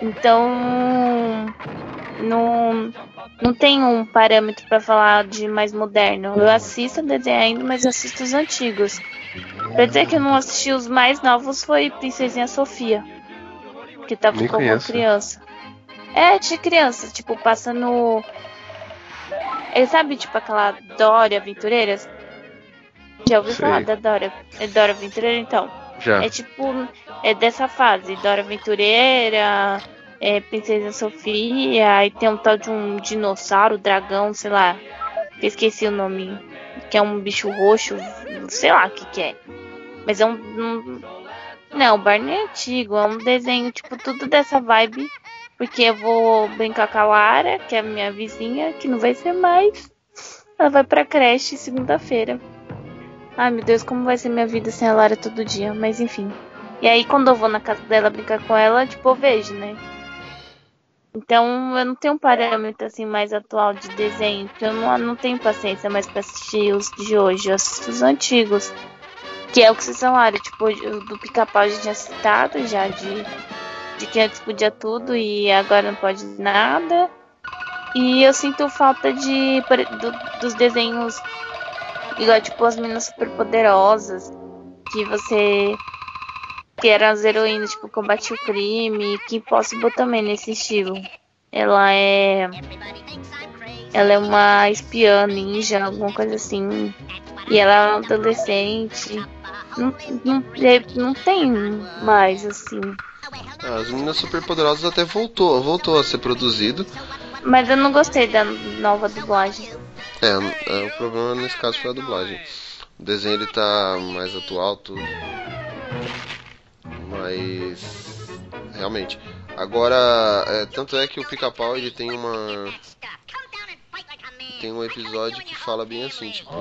Então, não, não tem um parâmetro para falar de mais moderno. Eu assisto desenho ainda, mas assisto os antigos. Pra dizer que eu não assisti os mais novos foi Princesinha Sofia. Que tava
Nem
como
conheço.
criança. É, de criança, tipo, passa no. Ele sabe, tipo, aquela Dora Aventureiras? Já ouviu
Sei.
falar da Dora? É Dora Aventureira, então?
Já.
É tipo, é dessa fase, Dora Aventureira, é, Princesa Sofia, aí tem um tal de um dinossauro, dragão, sei lá. Esqueci o nome. Que é um bicho roxo, sei lá o que, que é. Mas é um. um não, o Barney é antigo, é um desenho, tipo, tudo dessa vibe. Porque eu vou brincar com a Lara, que é a minha vizinha, que não vai ser mais. Ela vai pra creche segunda-feira. Ai meu Deus, como vai ser minha vida sem a Lara todo dia? Mas enfim. E aí quando eu vou na casa dela brincar com ela, tipo, eu vejo, né? Então eu não tenho um parâmetro assim mais atual de desenho. Então eu não, não tenho paciência mais pra assistir os de hoje. Eu assisto os antigos. Que é o que vocês falaram, tipo, do pica-pau a gente tinha citado já, de, de que antes podia tudo e agora não pode nada. E eu sinto falta de do- dos desenhos igual tipo as meninas super poderosas que você que eram as heroínas tipo combate o crime que Impossible também nesse estilo ela é ela é uma espiã ninja alguma coisa assim e ela é uma adolescente não, não, é- não tem mais assim
Ah, As Meninas Superpoderosas até voltou, voltou a ser produzido.
mas eu não gostei da nova dublagem
É, é, o problema nesse caso foi a dublagem. O desenho ele tá mais atual, tudo. Mas. Realmente. Agora, é, tanto é que o pica-pau ele tem uma. Tem um episódio que fala bem assim, tipo.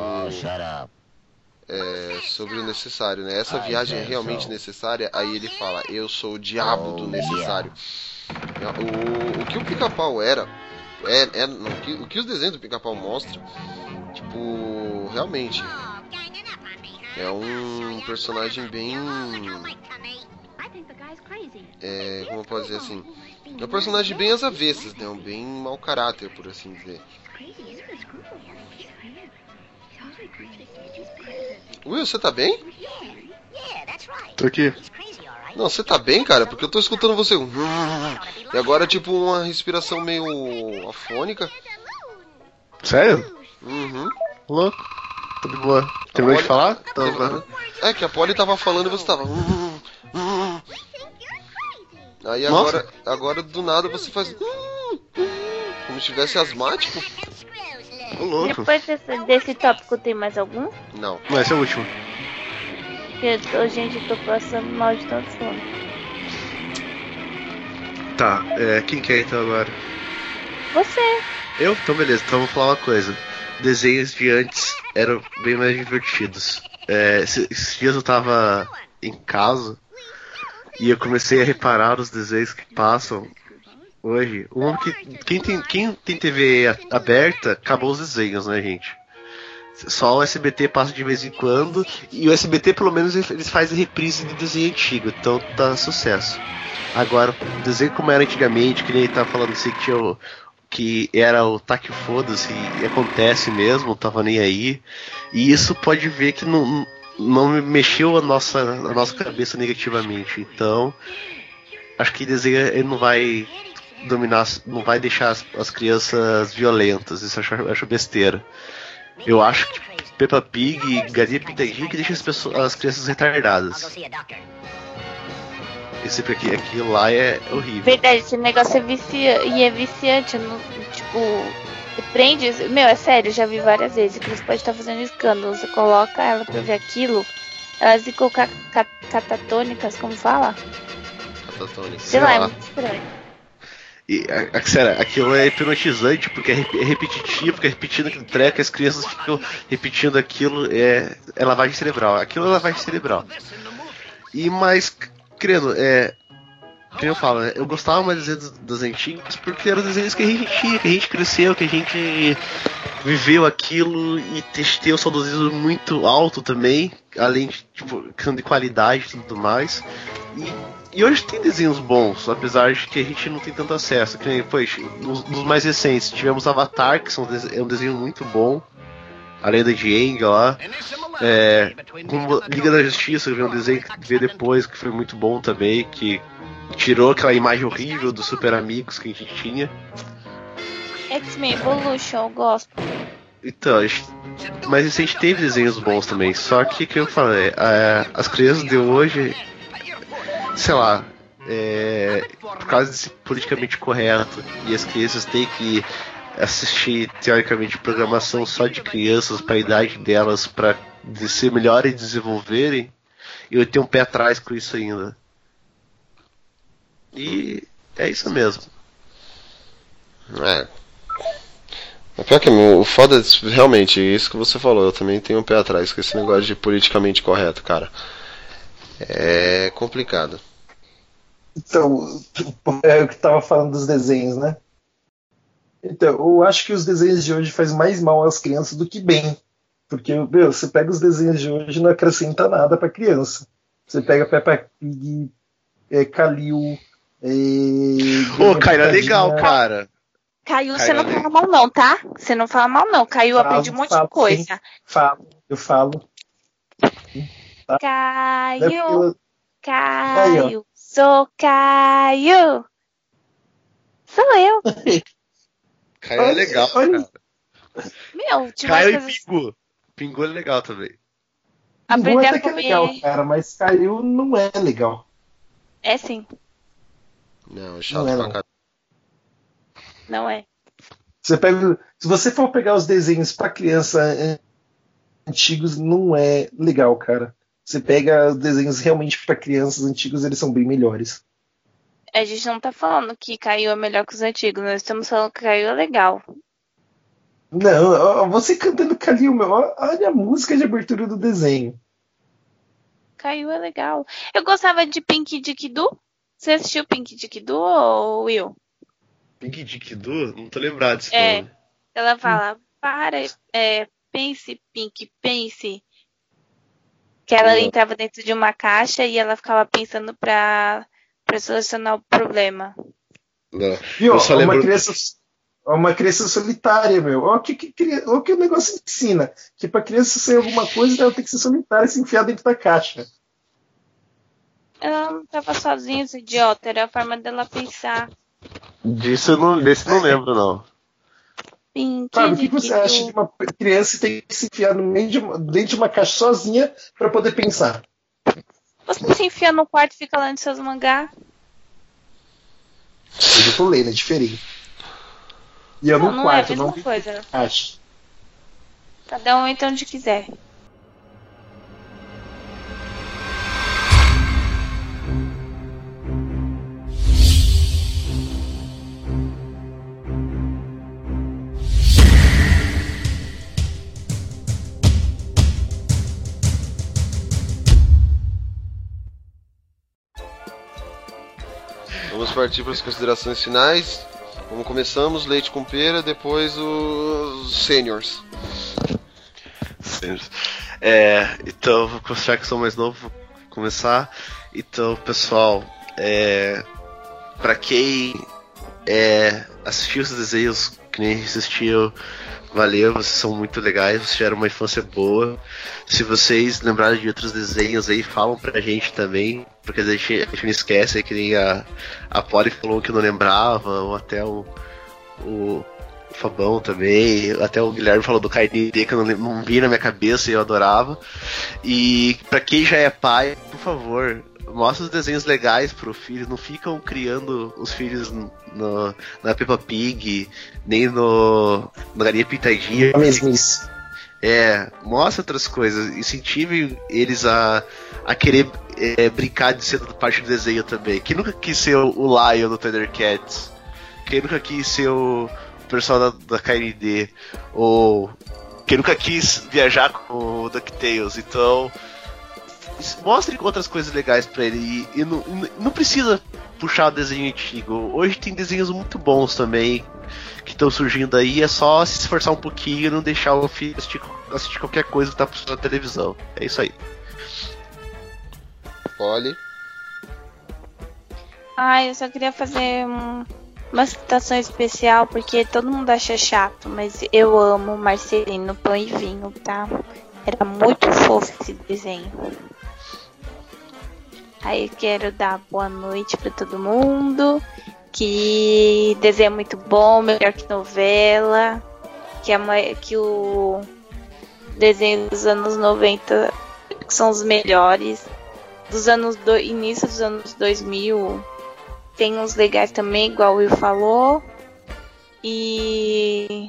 É, sobre o necessário, né? Essa viagem é realmente necessária? Aí ele fala, eu sou o diabo do necessário. O, o que o pica-pau era, é, é, o, que, o que os desenhos do pica-pau mostram, tipo, realmente, é um personagem bem. É, como eu posso dizer assim? É um personagem bem às avessas, né? Um bem mau caráter, por assim dizer. Will, você tá bem?
Tô aqui.
Não, você tá bem, cara? Porque eu tô escutando você. E agora, tipo, uma respiração meio afônica.
Sério?
Uhum.
Louco. Tô de boa. Terminou de falar? Então,
Uhum. É que a Polly tava falando e você tava. Aí
Nossa.
agora, agora do nada você faz. Como se tivesse asmático.
Ô, louco.
depois desse, desse tópico tem mais algum?
Não.
Não, esse é o último.
Porque eu gente, eu tô passando mal de tanto sono.
Tá, é, quem quer então agora?
Você.
Eu? Então beleza, então vou falar uma coisa. Desenhos de antes eram bem mais divertidos. É, esse- esses dias eu tava em casa e eu comecei a reparar os desenhos que passam hoje. Um que quem tem, quem tem TV aberta acabou os desenhos, né, gente? Só o SBT passa de vez em quando e o SBT pelo menos eles fazem reprise de desenho antigo, então tá sucesso. Agora, o desenho como era antigamente, que nem ele tava falando assim que tinha o, que era o taque foda-se e acontece mesmo, tava nem aí. E isso pode ver que não, não mexeu a nossa, a nossa cabeça negativamente. Então, acho que desenho ele não vai dominar, não vai deixar as, as crianças violentas. Isso eu acho, eu acho besteira. Eu acho que Peppa Pig e Galinha Pintadinha que deixa as, pessoas, as crianças retardadas. Esse porque aquilo lá é horrível.
Verdade, esse negócio é viciante. E é viciante. Não, tipo, prende. Meu, é sério, já vi várias vezes. Que você pode estar fazendo escândalo. Você coloca ela pra ver aquilo. Elas ficam ca ca catatônicas, como fala?
Catatônicas.
Sei lá, é muito estranho.
E, a, sério, aquilo é hipnotizante porque é, é repetitivo, fica repetindo aquele treco, as crianças ficam repetindo aquilo, é, é lavagem cerebral. Aquilo é lavagem cerebral. E mais, crendo, é. Eu falo, né? Eu gostava mais dos, dos antigos porque eram desenhos que a gente tinha, que a gente cresceu, que a gente viveu aquilo e ter o saudosismo muito alto também, além de, tipo, questão de qualidade e tudo mais. E e hoje tem desenhos bons, apesar de que a gente não tem tanto acesso. Que nem, pois, nos, nos mais recentes, tivemos Avatar, que são, é um desenho muito bom. A lenda de Aang lá. É, como Liga da Justiça, que um desenho que veio depois, que foi muito bom também, que tirou aquela imagem horrível dos super amigos que a gente tinha.
X-Men Evolution, eu gosto.
Então, mas a gente teve desenhos bons também. Só que, que eu falei, é, as crianças de hoje sei lá, é, por causa desse politicamente correto e as crianças têm que assistir teoricamente programação só de crianças para a idade delas para ser melhores e desenvolverem, eu tenho um pé atrás com isso ainda. E é isso mesmo.
É. É pior que o foda é realmente isso que você falou, eu também tenho um pé atrás com esse negócio de politicamente correto, cara. É complicado.
Então, é o que tava falando dos desenhos, né? Então, eu acho que os desenhos de hoje faz mais mal às crianças do que bem. Porque, meu, você pega os desenhos de hoje e não acrescenta nada pra criança. Você pega Peppa Pig, é, Calil. É,
Caio é legal, cara.
Caiu, você não fala mal não, tá? Você não fala mal não. Caiu,
falo,
aprendi um monte
falo,
de coisa.
Sim, falo, eu falo.
Tá? Caio, Caio, sou Caio. Sou eu.
Caio é legal, cara.
Meu, tinha
Caio
umas
e Pingu. Pingu é legal também.
Aprender
até
a
que é
comer.
legal, cara, mas Caiu não é legal.
É sim,
Não, é chato
Não é,
pra caralho.
não é.
Você pega, se você for pegar os desenhos para criança eh, antigos, não é legal, cara. Você pega os desenhos realmente para crianças antigos, eles são bem melhores.
A gente não tá falando que Caiu é melhor que os antigos, nós estamos falando que Caiu é legal.
Não, você cantando Calil, meu, olha a música de abertura do desenho.
Caiu é legal. Eu gostava de Pink Dick Doo. Você assistiu Pink Dick Doo, ou Will?
Pink Dick Doo? Não tô lembrado desse
É.
nome.
Ela fala, para, é, pense, Pink, pense. Que ela entrava dentro de uma caixa e ela ficava pensando pra, pra solucionar o problema.
Não.
E ó,
Eu só
uma
lembro-
criança, uma criança solitária, meu. Ó, o que, que, ó, que o negócio ensina. Que pra criança ser alguma coisa, ela tem que ser solitária e se enfiar dentro da caixa.
Ela não tava sozinha, esse idiota. Era a forma dela pensar.
Disso eu não, desse eu não lembro, não.
Pink
Sabe, o que, que você acha de uma criança ter que se enfiar no meio de uma, dentro de uma caixa sozinha pra poder pensar?
Você se enfia no quarto e fica lendo seus mangá?
Eu tô lendo, é diferente. E eu
Não,
no
não é a
quarto, não
mesma coisa.
acho.
Cada um entra onde quiser.
Partir para as considerações finais. Como começamos, leite com pera, depois os seniors.
É, então, vou considerar que sou mais novo, vou começar. Então, pessoal, é, para quem é, assistiu os desenhos que nem assistiu, valeu, vocês são muito legais, vocês tiveram uma infância boa. Se vocês lembrarem de outros desenhos aí, falam pra gente também. Porque a gente, a gente não esquece que nem a, a Polly falou que não lembrava, ou até o, o Fabão também, até o Guilherme falou do KND que eu não, não vi na minha cabeça e eu adorava. E para quem já é pai, por favor, mostra os desenhos legais pro filho, não ficam criando os filhos no, na Peppa Pig, nem no na Galinha Pintadinha.
A mesmice.
É, mostra outras coisas, incentive eles a, a querer é, brincar de ser parte do desenho também. Quem nunca quis ser o, Lion do Thundercats? Quem nunca quis ser o pessoal da, da KND? Ou quem nunca quis viajar com o DuckTales? Então, mostre outras coisas legais para ele. E, e não, não precisa puxar o desenho antigo. Hoje tem desenhos muito bons também que estão surgindo aí. É só se esforçar um pouquinho e não deixar o filho assistir, assistir qualquer coisa que tá na televisão. É isso aí.
Polly.
Ah, eu só queria fazer um, uma citação especial, porque todo mundo acha chato, mas eu amo Marcelino Pão e Vinho, tá? Era muito fofo esse desenho. Aí quero dar boa noite para todo mundo. Que desenho é muito bom, melhor que novela. Que, a, que o desenho dos anos 90 são os melhores dos anos do início dos anos 2000 tem uns legais também, igual o Will falou. E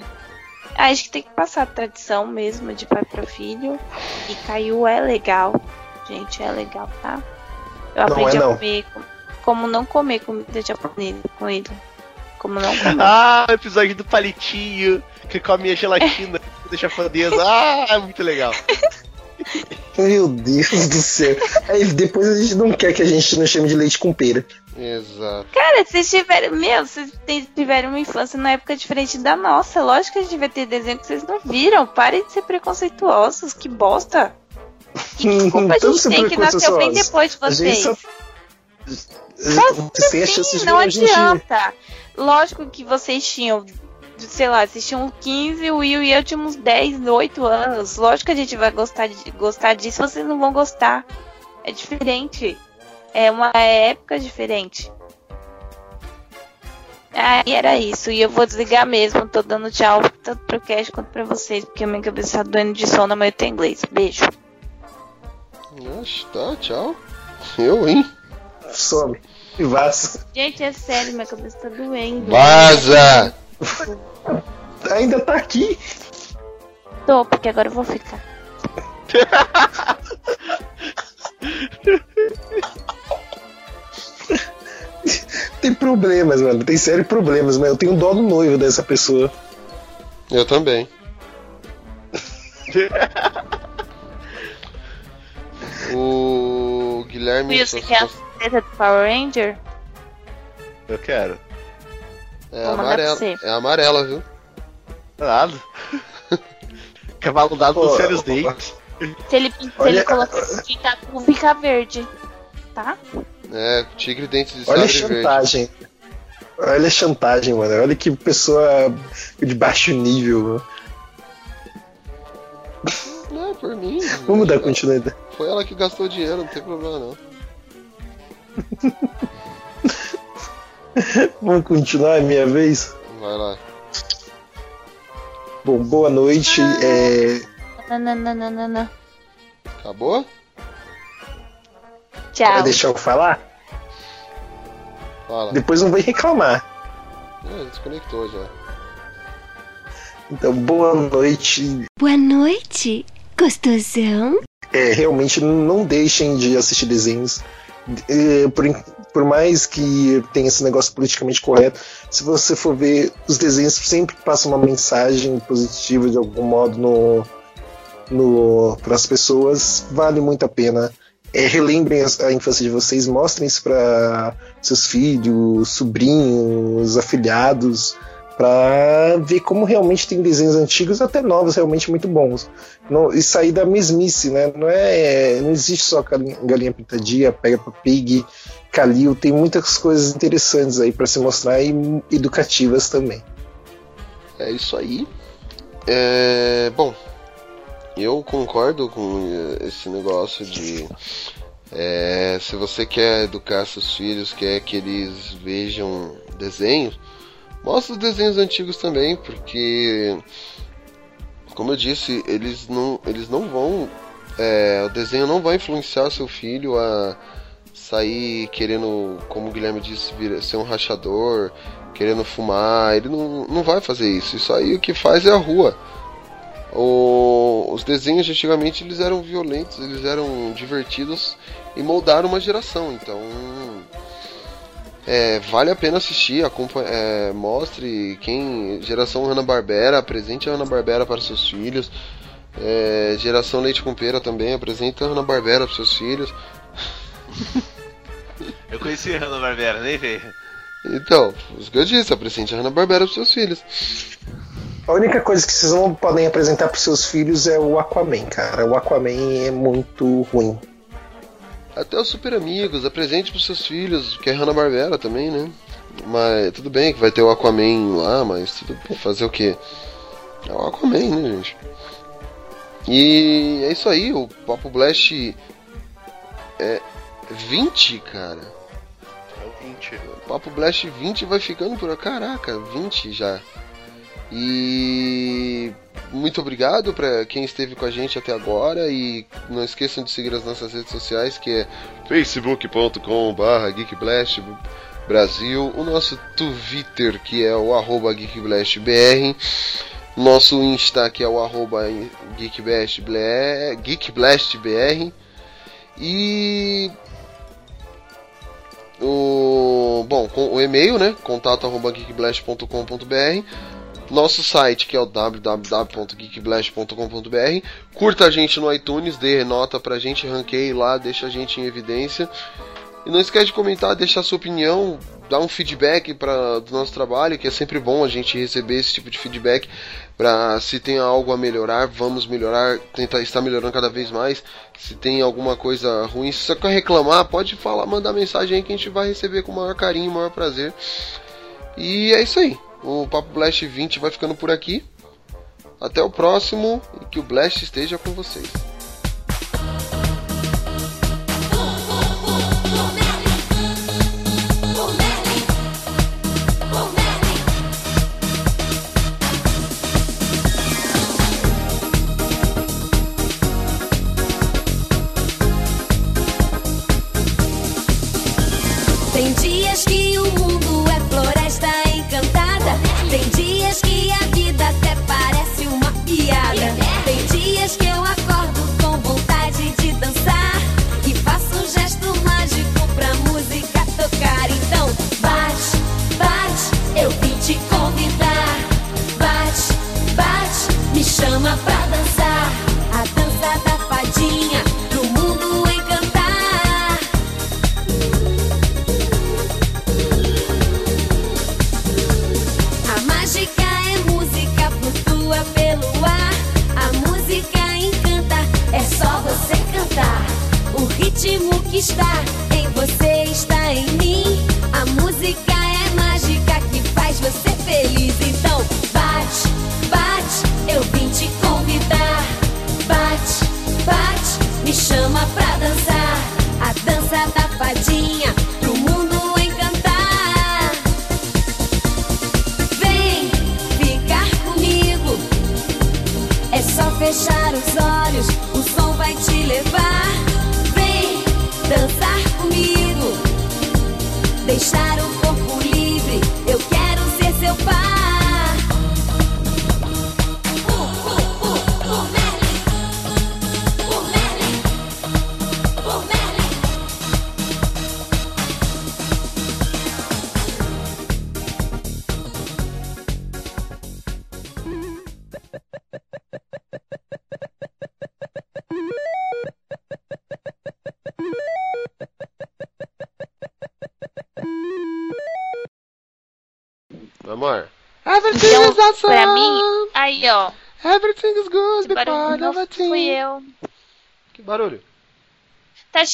acho que tem que passar a tradição mesmo de pai para filho. E Caiu é legal, gente, é legal, tá? Eu
Não
aprendi
é
a comer como não comer comida japonesa com ele. Como não comer.
Ah, o episódio do palitinho, que come a gelatina da japonesa. Ah, é muito legal.
Meu Deus do céu. Aí depois a gente não quer que a gente não chame de leite com pera.
Exato.
Cara, vocês tiveram. Meu, vocês tiveram uma infância na época diferente da nossa. Lógico que a gente vai ter desenho que vocês não viram. Parem de ser preconceituosos, que bosta. Que culpa a
Todos
gente tem que nasceu bem depois de vocês.
só. Vocês têm a chance de
Sim, não
dia.
adianta. Lógico que vocês tinham, sei lá, tinham 15, o Will e eu tínhamos 10, 8 anos. Lógico que a gente vai gostar, de, gostar disso, vocês não vão gostar. É diferente. É uma época diferente. Aí era isso. E eu vou desligar mesmo. Tô dando tchau tanto pro Cash quanto pra vocês, porque a minha cabeça tá doendo de sono, mas eu tenho inglês. Beijo.
Oxe, tá, tchau. Eu, hein?
Some. E vaza.
Gente, é sério, minha cabeça tá doendo.
Vaza!
Ainda tá aqui.
Tô, porque agora eu vou ficar.
Tem problemas, mano. Tem sérios problemas, mas eu tenho dó do noivo dessa pessoa.
Eu também. o Guilherme.
Will, você quer a do Power Ranger?
Eu quero.
É
Vou mandar
amarela. É amarela, viu?
Nada. Cavalo dado
Pô, ó,
dentes.
Se ele, se
Olha-
ele colocar tatu, fica verde. Tá?
É, tigre dente de
Olha a
sabre verde.
chantagem. Olha a chantagem, mano. Olha que pessoa de baixo nível.
Não, é por mim.
Vamos dar continuidade.
Foi ela que gastou dinheiro, não tem problema não.
Vamos continuar, é minha vez?
Vai lá.
Bom, boa noite. É...
Nananana.
Acabou?
Tchau.
Vai deixar eu falar?
Fala.
Depois não vai reclamar.
É, desconectou já.
Então, boa noite.
Boa noite, gostosão.
É, realmente não deixem de assistir desenhos. É, por, por mais que tenha esse negócio politicamente correto, se você for ver, os desenhos sempre passam uma mensagem positiva de algum modo no, no, para as pessoas. Vale muito a pena. É, relembrem a, a infância de vocês, mostrem isso para seus filhos, sobrinhos, afilhados, para ver como realmente tem desenhos antigos, até novos, realmente muito bons. E sair da mesmice, né? Não é, não existe só galinha, pintadinha, Peppa Pig, Kalil, tem muitas coisas interessantes aí para se mostrar e educativas também.
É isso aí. É, bom, eu concordo com eh, esse negócio de É, se você quer educar seus filhos, quer que eles vejam desenhos, mostra os desenhos antigos também, porque, como eu disse, eles não, eles não vão. É, o desenho não vai influenciar seu filho a sair querendo, como o Guilherme disse, vir, ser um rachador, querendo fumar. Ele não, não vai fazer isso. Isso aí o que faz é a rua. O, os desenhos antigamente eles eram violentos, eles eram divertidos e moldaram uma geração. Então é, vale a pena assistir, é, mostre quem. Geração Hanna Barbera, apresente a Hanna Barbera para seus filhos. É, geração Leite com Pera também, apresenta a Hanna Barbera para seus filhos.
Eu conheci a Hanna Barbera, nem veio.
Então, isso que eu disse, apresente a Hanna Barbera para seus filhos.
A única coisa que vocês não podem apresentar para seus filhos é o Aquaman, cara. O Aquaman é muito ruim.
Até os Super Amigos, apresente para seus filhos, que é Hanna Barbera também, né? Mas tudo bem que vai ter o Aquaman lá, mas tudo bem, fazer o que? É o Aquaman, né, gente? E é isso aí, o Papo Blast é 20, cara.
É o 20.
O Papo Blast 20 vai ficando por. Caraca, 20 já. E muito obrigado para quem esteve com a gente até agora. E não esqueçam de seguir as nossas redes sociais que é facebook.com/geekblast Brasil, o nosso Twitter que é o arroba geekblastbr, nosso Insta que é o arroba geekblastbr, geekblastbr. E o bom, o e-mail, né? contato@geekblast.com.br nosso site que é o www.geekblast.com.br. Curta a gente no iTunes, dê nota pra gente, ranqueie lá, deixa a gente em evidência. E não esquece de comentar, deixar sua opinião, dar um feedback para do nosso trabalho, que é sempre bom a gente receber esse tipo de feedback para se tem algo a melhorar, vamos melhorar, tentar estar melhorando cada vez mais. Se tem alguma coisa ruim, se você quer reclamar, pode falar, mandar mensagem aí que a gente vai receber com o maior carinho, maior prazer. E é isso aí. O Papo Blast 20 vai ficando por aqui. Até o próximo e que o Blast esteja com vocês.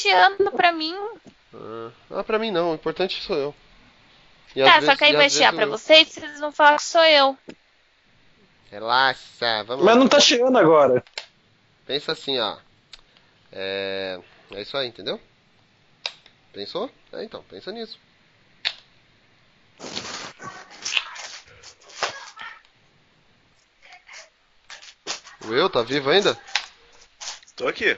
Chiando pra mim.
Ah, ah, pra mim não, o importante sou eu. E
tá, só que aí
vezes-
vai chiar
vezes
pra
eu-
vocês, vocês vão falar que sou eu.
Relaxa, vamos
Mas
lá.
não tá chegando agora.
Pensa assim, ó. É... é isso aí, entendeu? Pensou? É, então, pensa nisso. O eu tá vivo ainda?
Tô aqui.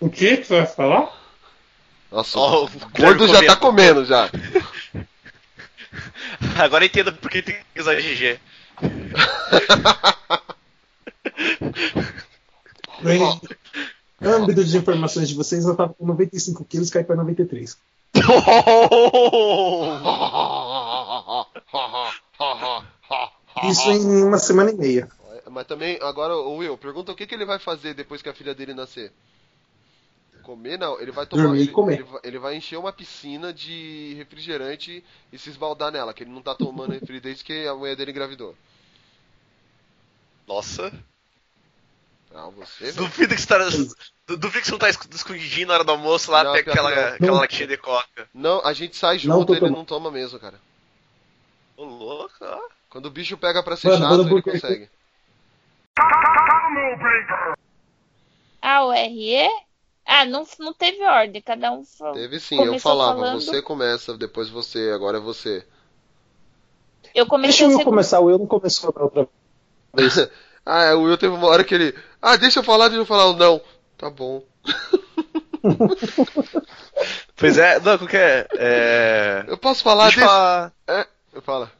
O que que você vai falar?
Nossa,
Ó,
o gordo já tá comendo já.
Agora eu entendo por que tem que usar GG.
Bem, âmbito de informações de vocês, eu tava com 95 quilos, caí pra 93. Isso em uma semana e meia.
Mas também, agora, o Will, pergunta o que, que ele vai fazer depois que a filha dele nascer. Comer não, ele vai tomar.
Dormir e
ele,
comer.
ele vai- ele vai encher uma piscina de refrigerante e se esbaldar nela, que ele não tá tomando refri desde que a mulher dele engravidou.
Nossa.
Ah, você.
Duvido que você tá. du- Duvido que você não tá esco- escondidinho na hora do almoço lá,
Não,
pega aquela,
não.
aquela
Não.
latinha de coca.
Não, a gente sai
Não
junto, ele
tomando.
não toma mesmo, cara.
Ô, louco, ó.
Quando o bicho pega pra ser
Mano,
chato, ele consegue.
Ah, o RE? Ah, não, não teve ordem, cada um falou.
Teve sim, eu falava,
falando.
você começa, depois você, agora é você.
Eu comecei
Deixa
a
eu começar, o eu não começou na outra vez.
ah, é, o Will teve uma hora que ele. Ah, deixa eu falar, deixa eu falar. Não, tá bom.
Pois é, não, qualquer. É.
Eu posso falar
Deixa eu falar.
É, eu falo.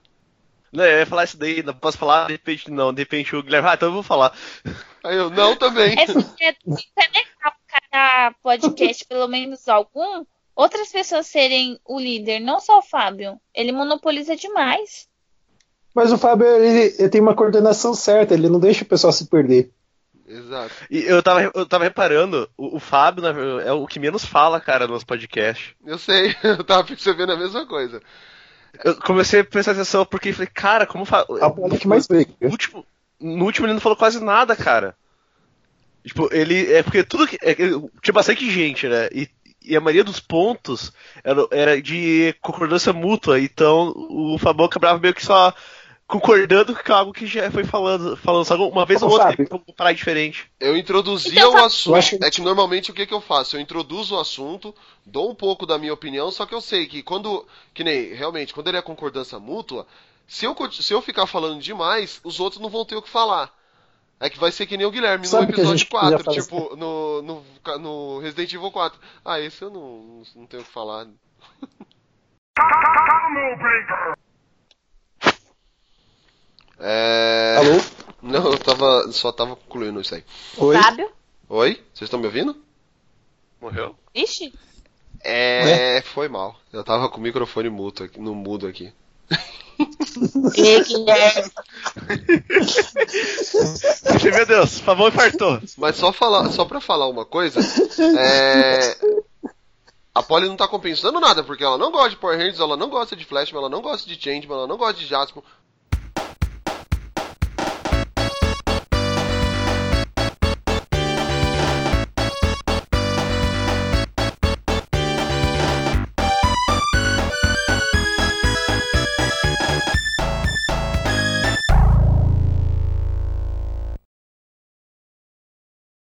Não, eu ia falar isso daí, não posso falar, de repente não, de repente o Guilherme, ah, então eu vou falar.
Aí eu, não também.
É, é, é legal cada podcast, pelo menos algum, outras pessoas serem o líder, não só o Fábio. Ele monopoliza demais.
Mas o Fábio, ele, ele tem uma coordenação certa, ele não deixa o pessoal se perder.
Exato.
E eu tava, eu tava reparando, o, o Fábio é o que menos fala, cara, nos podcasts.
Eu sei, eu tava percebendo a mesma coisa.
Eu comecei a prestar atenção porque falei, cara, como fala.
A bola que mais
último, no último ele não falou quase nada, cara. Tipo, ele. É porque tudo que. é tinha bastante gente, né? E, e a maioria dos pontos era, era de concordância mútua. Então o Fabão acabava meio que só concordando com algo que já foi falando. Falando só uma vez ou outra,
Fábio.
pra parar diferente.
Eu introduzia
Então,
o assunto.
Que-
É que normalmente o que, que eu faço? Eu introduzo o assunto, dou um pouco da minha opinião, só que eu sei que quando. Que nem, realmente, quando ele é concordância mútua, se eu, se eu ficar falando demais, os outros não vão ter o que falar. É que vai ser que nem o Guilherme
Sabe
no episódio
gente podia
4,
fazer
tipo, no, no, no Resident Evil 4. Ah, esse eu não, não tenho o que falar. É.
Alô?
Não, eu tava. Só tava concluindo isso aí.
Oi?
Fábio?
Oi? Vocês estão me ouvindo?
Morreu?
Ixi.
É, foi mal. Eu tava com o microfone mudo aqui, no mudo aqui.
E Guilherme.
Meu Deus, o Fabão infartou.
Mas só falar, só para falar uma coisa, é, a Polly não tá compensando nada, porque ela não gosta de Power Rangers, ela não gosta de Flash, ela não gosta de Changeman, ela não gosta de Jasper.